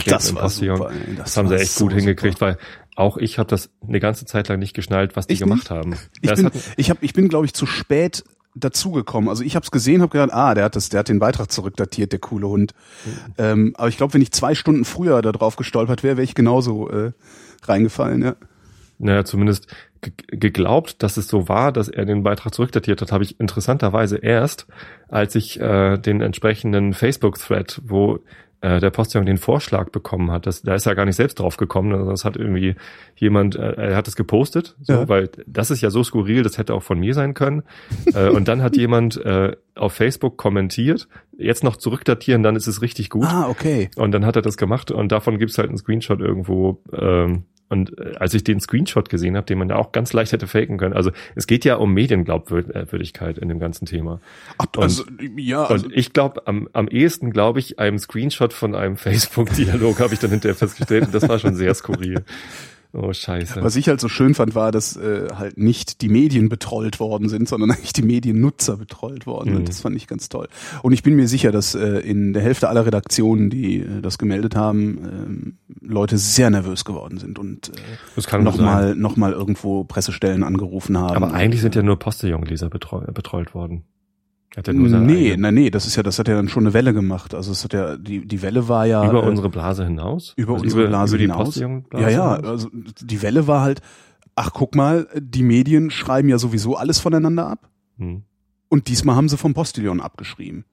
Das war Postillon. super. ey. Das haben sie echt so gut hingekriegt, super. weil auch ich habe das eine ganze Zeit lang nicht geschnallt, was die Ich gemacht nicht. haben. Ich Das bin, ich, hab, ich bin, glaube ich, zu spät dazugekommen. Also ich habe es gesehen, habe gedacht, ah, der hat das, der hat den Beitrag zurückdatiert, der coole Hund. Mhm. Ähm, aber ich glaube, wenn ich zwei Stunden früher da drauf gestolpert wäre, wäre ich genauso äh, reingefallen. Ja. naja, zumindest ge- geglaubt, dass es so war, dass er den Beitrag zurückdatiert hat, habe ich interessanterweise erst, als ich äh, den entsprechenden Facebook-Thread, wo äh, der Postillon den Vorschlag bekommen hat, das, da ist er gar nicht selbst drauf gekommen, also das hat irgendwie jemand, äh, er hat es gepostet, so, Ja. weil das ist ja so skurril, das hätte auch von mir sein können. äh, und dann hat jemand äh, auf Facebook kommentiert, jetzt noch zurückdatieren, dann ist es richtig gut. Ah, okay. Und dann hat er das gemacht und davon gibt's halt einen Screenshot irgendwo. Ähm, und äh, als ich den Screenshot gesehen habe, den man da auch ganz leicht hätte faken können, also es geht ja um Medienglaubwürdigkeit in dem ganzen Thema. Ach, also, ja, also, Und ich glaube, am, am ehesten glaube ich, einem Screenshot von einem Facebook-Dialog habe ich dann hinterher festgestellt und das war schon sehr skurril. Oh, scheiße. was ich halt so schön fand, war, dass äh, halt nicht die Medien betrollt worden sind, sondern eigentlich die Mediennutzer betrollt worden sind. Mhm. Das fand ich ganz toll. Und ich bin mir sicher, dass äh, in der Hälfte aller Redaktionen, die äh, das gemeldet haben, ähm, Leute sehr nervös geworden sind und äh, nochmal noch mal irgendwo Pressestellen angerufen haben. Aber eigentlich sind ja nur Postillon-Leser betreu betrollt worden. Hat ja nur nee, eigene- na, nee, das ist ja, das hat ja dann schon eine Welle gemacht. Also es hat ja, die, die Welle war ja über äh, unsere Blase hinaus? über Also unsere Blase über die hinaus. Ja, ja, also die Welle war halt, ach guck mal, die Medien schreiben ja sowieso alles voneinander ab Hm. und diesmal haben sie vom Postillon abgeschrieben.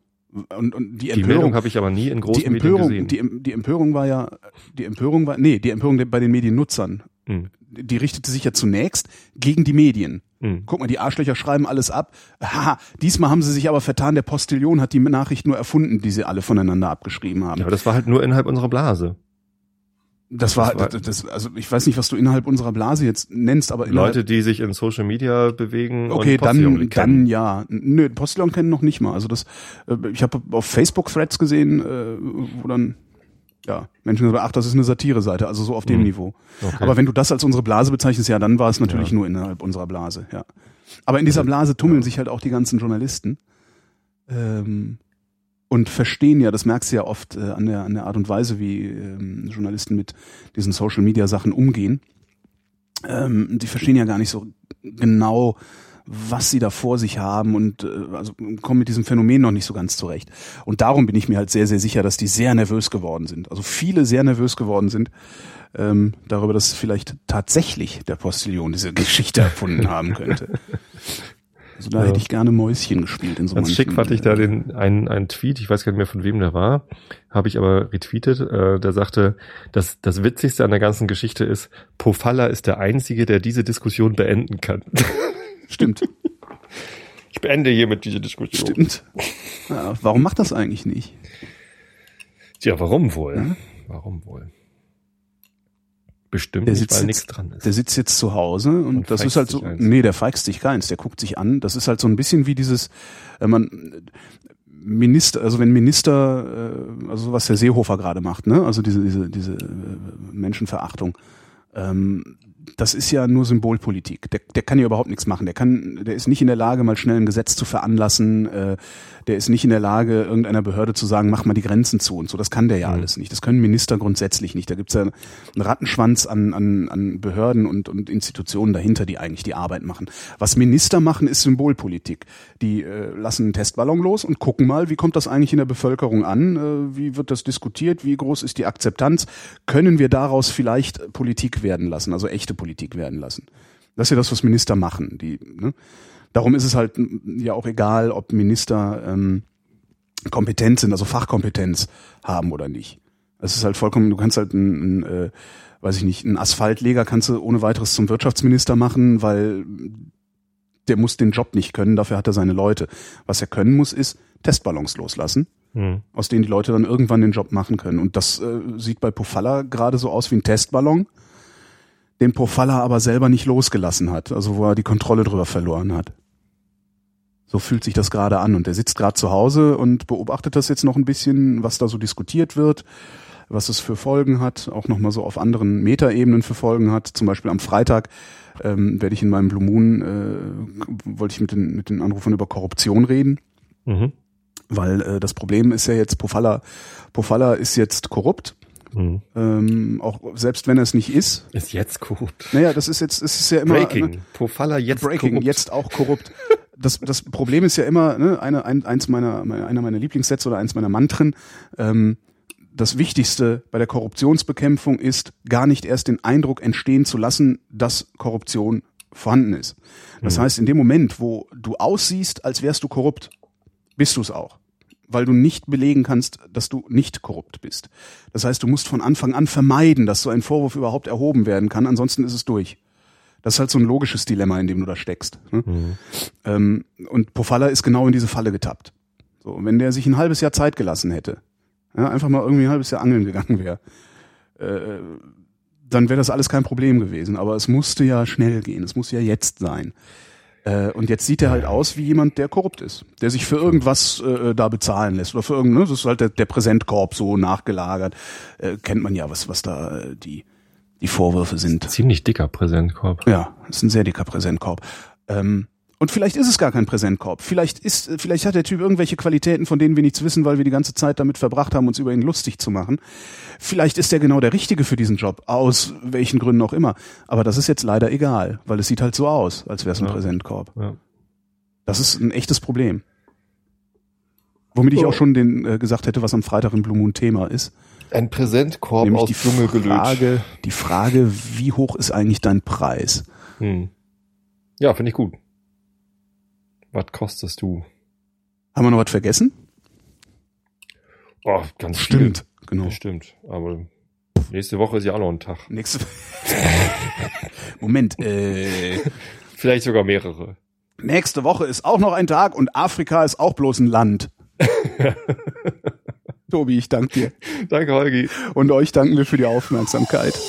Und, und die Die Meldung Empörung, habe ich aber nie in großen die Medien Empörung, gesehen. die, die Empörung war ja, die Empörung war, nee, die Empörung bei den Mediennutzern, Hm. die richtete sich ja zunächst gegen die Medien. Hm. Guck mal, die Arschlöcher schreiben alles ab. Haha, diesmal haben sie sich aber vertan, der Postillon hat die Nachricht nur erfunden, die sie alle voneinander abgeschrieben haben. Ja, aber das war halt nur innerhalb unserer Blase. Das war, Das das, also ich weiß nicht, was du innerhalb unserer Blase jetzt nennst, aber Leute, die sich in Social Media bewegen okay, dann, dann ja. Nö, Postillon kennen noch nicht mal. Also das, äh, ich habe auf Facebook Threads gesehen, äh, wo dann ja Menschen gesagt, ach, das ist eine Satire-Seite, also so auf dem Mhm. Niveau. Okay. Aber wenn du das als unsere Blase bezeichnest, ja, dann war es natürlich Ja. nur innerhalb unserer Blase, ja. Aber in dieser Blase tummeln sich halt auch die ganzen Journalisten. Ähm, und verstehen ja, das merkst du ja oft äh, an, der, an der Art und Weise, wie ähm, Journalisten mit diesen Social Media Sachen umgehen. Ähm, die verstehen ja gar nicht so genau, was sie da vor sich haben und äh, also kommen mit diesem Phänomen noch nicht so ganz zurecht. Und darum bin ich mir halt sehr, sehr sicher, dass die sehr nervös geworden sind. Also viele sehr nervös geworden sind ähm, darüber, dass vielleicht tatsächlich der Postillon diese Geschichte erfunden haben könnte. Also da Ja. hätte ich gerne Mäuschen gespielt in so Ganz schick fand ich da äh, den einen, einen Tweet, ich weiß gar nicht mehr von wem der war, habe ich aber retweetet, äh, der sagte, dass das Witzigste an der ganzen Geschichte ist, Pofalla ist der Einzige, der diese Diskussion beenden kann. Stimmt, Ich beende hiermit diese Diskussion. stimmt. Ja, warum macht das eigentlich nicht? Tja, warum wohl? Ja. Warum wohl? Bestimmt Der nicht, sitzt weil nichts dran ist. Der sitzt jetzt zu Hause und, Und das ist halt so, nee, der feigst sich keins, der guckt sich an. Das ist halt so ein bisschen wie dieses, wenn man, Minister, also wenn Minister, äh, also was der Seehofer gerade macht, ne, also diese diese diese äh, Menschenverachtung, ähm, das ist ja nur Symbolpolitik. Der, der kann ja überhaupt nichts machen. Der kann, der ist nicht in der Lage, mal schnell ein Gesetz zu veranlassen. Äh, der ist nicht in der Lage, irgendeiner Behörde zu sagen, mach mal die Grenzen zu und so. Das kann der ja mhm. alles nicht. Das können Minister grundsätzlich nicht. Da gibt's ja einen Rattenschwanz an, an, an Behörden und, und Institutionen dahinter, die eigentlich die Arbeit machen. Was Minister machen, ist Symbolpolitik. Die äh, lassen einen Testballon los und gucken mal, wie kommt das eigentlich in der Bevölkerung an? Äh, wie wird das diskutiert? Wie groß ist die Akzeptanz? Können wir daraus vielleicht Politik werden lassen, also echte Politik werden lassen? Das ist ja das, was Minister machen. Die, ne? Darum ist es halt ja auch egal, ob Minister ähm, kompetent sind, also Fachkompetenz haben oder nicht. Es ist halt vollkommen, du kannst halt ein, ein äh, weiß ich nicht, einen Asphaltleger kannst du ohne weiteres zum Wirtschaftsminister machen, weil der muss den Job nicht können, dafür hat er seine Leute. Was er können muss, ist Testballons loslassen, mhm. aus denen die Leute dann irgendwann den Job machen können. Und das äh, sieht bei Pofalla gerade so aus wie ein Testballon, den Pofalla aber selber nicht losgelassen hat, also wo er die Kontrolle drüber verloren hat. So fühlt sich das gerade an. Und er sitzt gerade zu Hause und beobachtet das jetzt noch ein bisschen, was da so diskutiert wird, was es für Folgen hat, auch nochmal so auf anderen Metaebenen für Folgen hat. Zum Beispiel am Freitag ähm, werde ich in meinem Blue Moon, äh, wollte ich mit den, mit den Anrufern über Korruption reden. Mhm. Weil äh, das Problem ist ja jetzt, Pofalla, Pofalla ist jetzt korrupt. Mhm. Ähm, auch selbst wenn er es nicht ist. Ist jetzt korrupt. Naja, das ist jetzt, es ist ja immer. Breaking. Ne, Pofalla jetzt Breaking, korrupt. jetzt auch korrupt. das, das Problem ist ja immer, ne, eine, ein, eins meiner, einer meiner Lieblingssätze oder eins meiner Mantren, ähm, das Wichtigste bei der Korruptionsbekämpfung ist, gar nicht erst den Eindruck entstehen zu lassen, dass Korruption vorhanden ist. Das mhm. heißt, in dem Moment, wo du aussiehst, als wärst du korrupt, bist du es auch. Weil du nicht belegen kannst, dass du nicht korrupt bist. Das heißt, du musst von Anfang an vermeiden, dass so ein Vorwurf überhaupt erhoben werden kann, ansonsten ist es durch. Das ist halt so ein logisches Dilemma, in dem du da steckst. Ne? Mhm. Ähm, und Pofalla ist genau in diese Falle getappt. So, wenn der sich ein halbes Jahr Zeit gelassen hätte, ja, einfach mal irgendwie ein halbes Jahr angeln gegangen wäre, äh, dann wäre das alles kein Problem gewesen. Aber es musste ja schnell gehen, es muss ja jetzt sein. Äh, und jetzt sieht er halt aus wie jemand, der korrupt ist, der sich für irgendwas äh, da bezahlen lässt oder für irgendein, ne, das ist halt der, der Präsentkorb so nachgelagert, äh, kennt man ja, was was da äh, die die Vorwürfe sind. Ziemlich dicker Präsentkorb. Ja, ist ein sehr dicker Präsentkorb. Ähm, und vielleicht ist es gar kein Präsentkorb. Vielleicht ist, vielleicht hat der Typ irgendwelche Qualitäten, von denen wir nichts wissen, weil wir die ganze Zeit damit verbracht haben, uns über ihn lustig zu machen. Vielleicht ist er genau der Richtige für diesen Job, aus welchen Gründen auch immer. Aber das ist jetzt leider egal, weil es sieht halt so aus, als wäre es ein ja. Präsentkorb. Ja. Das ist ein echtes Problem. Womit ich auch schon den äh, gesagt hätte, was am Freitag im Blue Moon Thema ist. Ein Präsentkorb Nämlich aus die Dschungel Frage, Die Frage, wie hoch ist eigentlich dein Preis? Hm. Ja, finde ich gut. Was kostest du? Haben wir noch was vergessen? Oh, ganz Stimmt, viel. genau. Stimmt, aber nächste Woche ist ja auch noch ein Tag. Nächste Moment, äh. Vielleicht sogar mehrere. Nächste Woche ist auch noch ein Tag und Afrika ist auch bloß ein Land. Tobi, ich danke dir. Danke, Holgi. Und euch danken wir für die Aufmerksamkeit.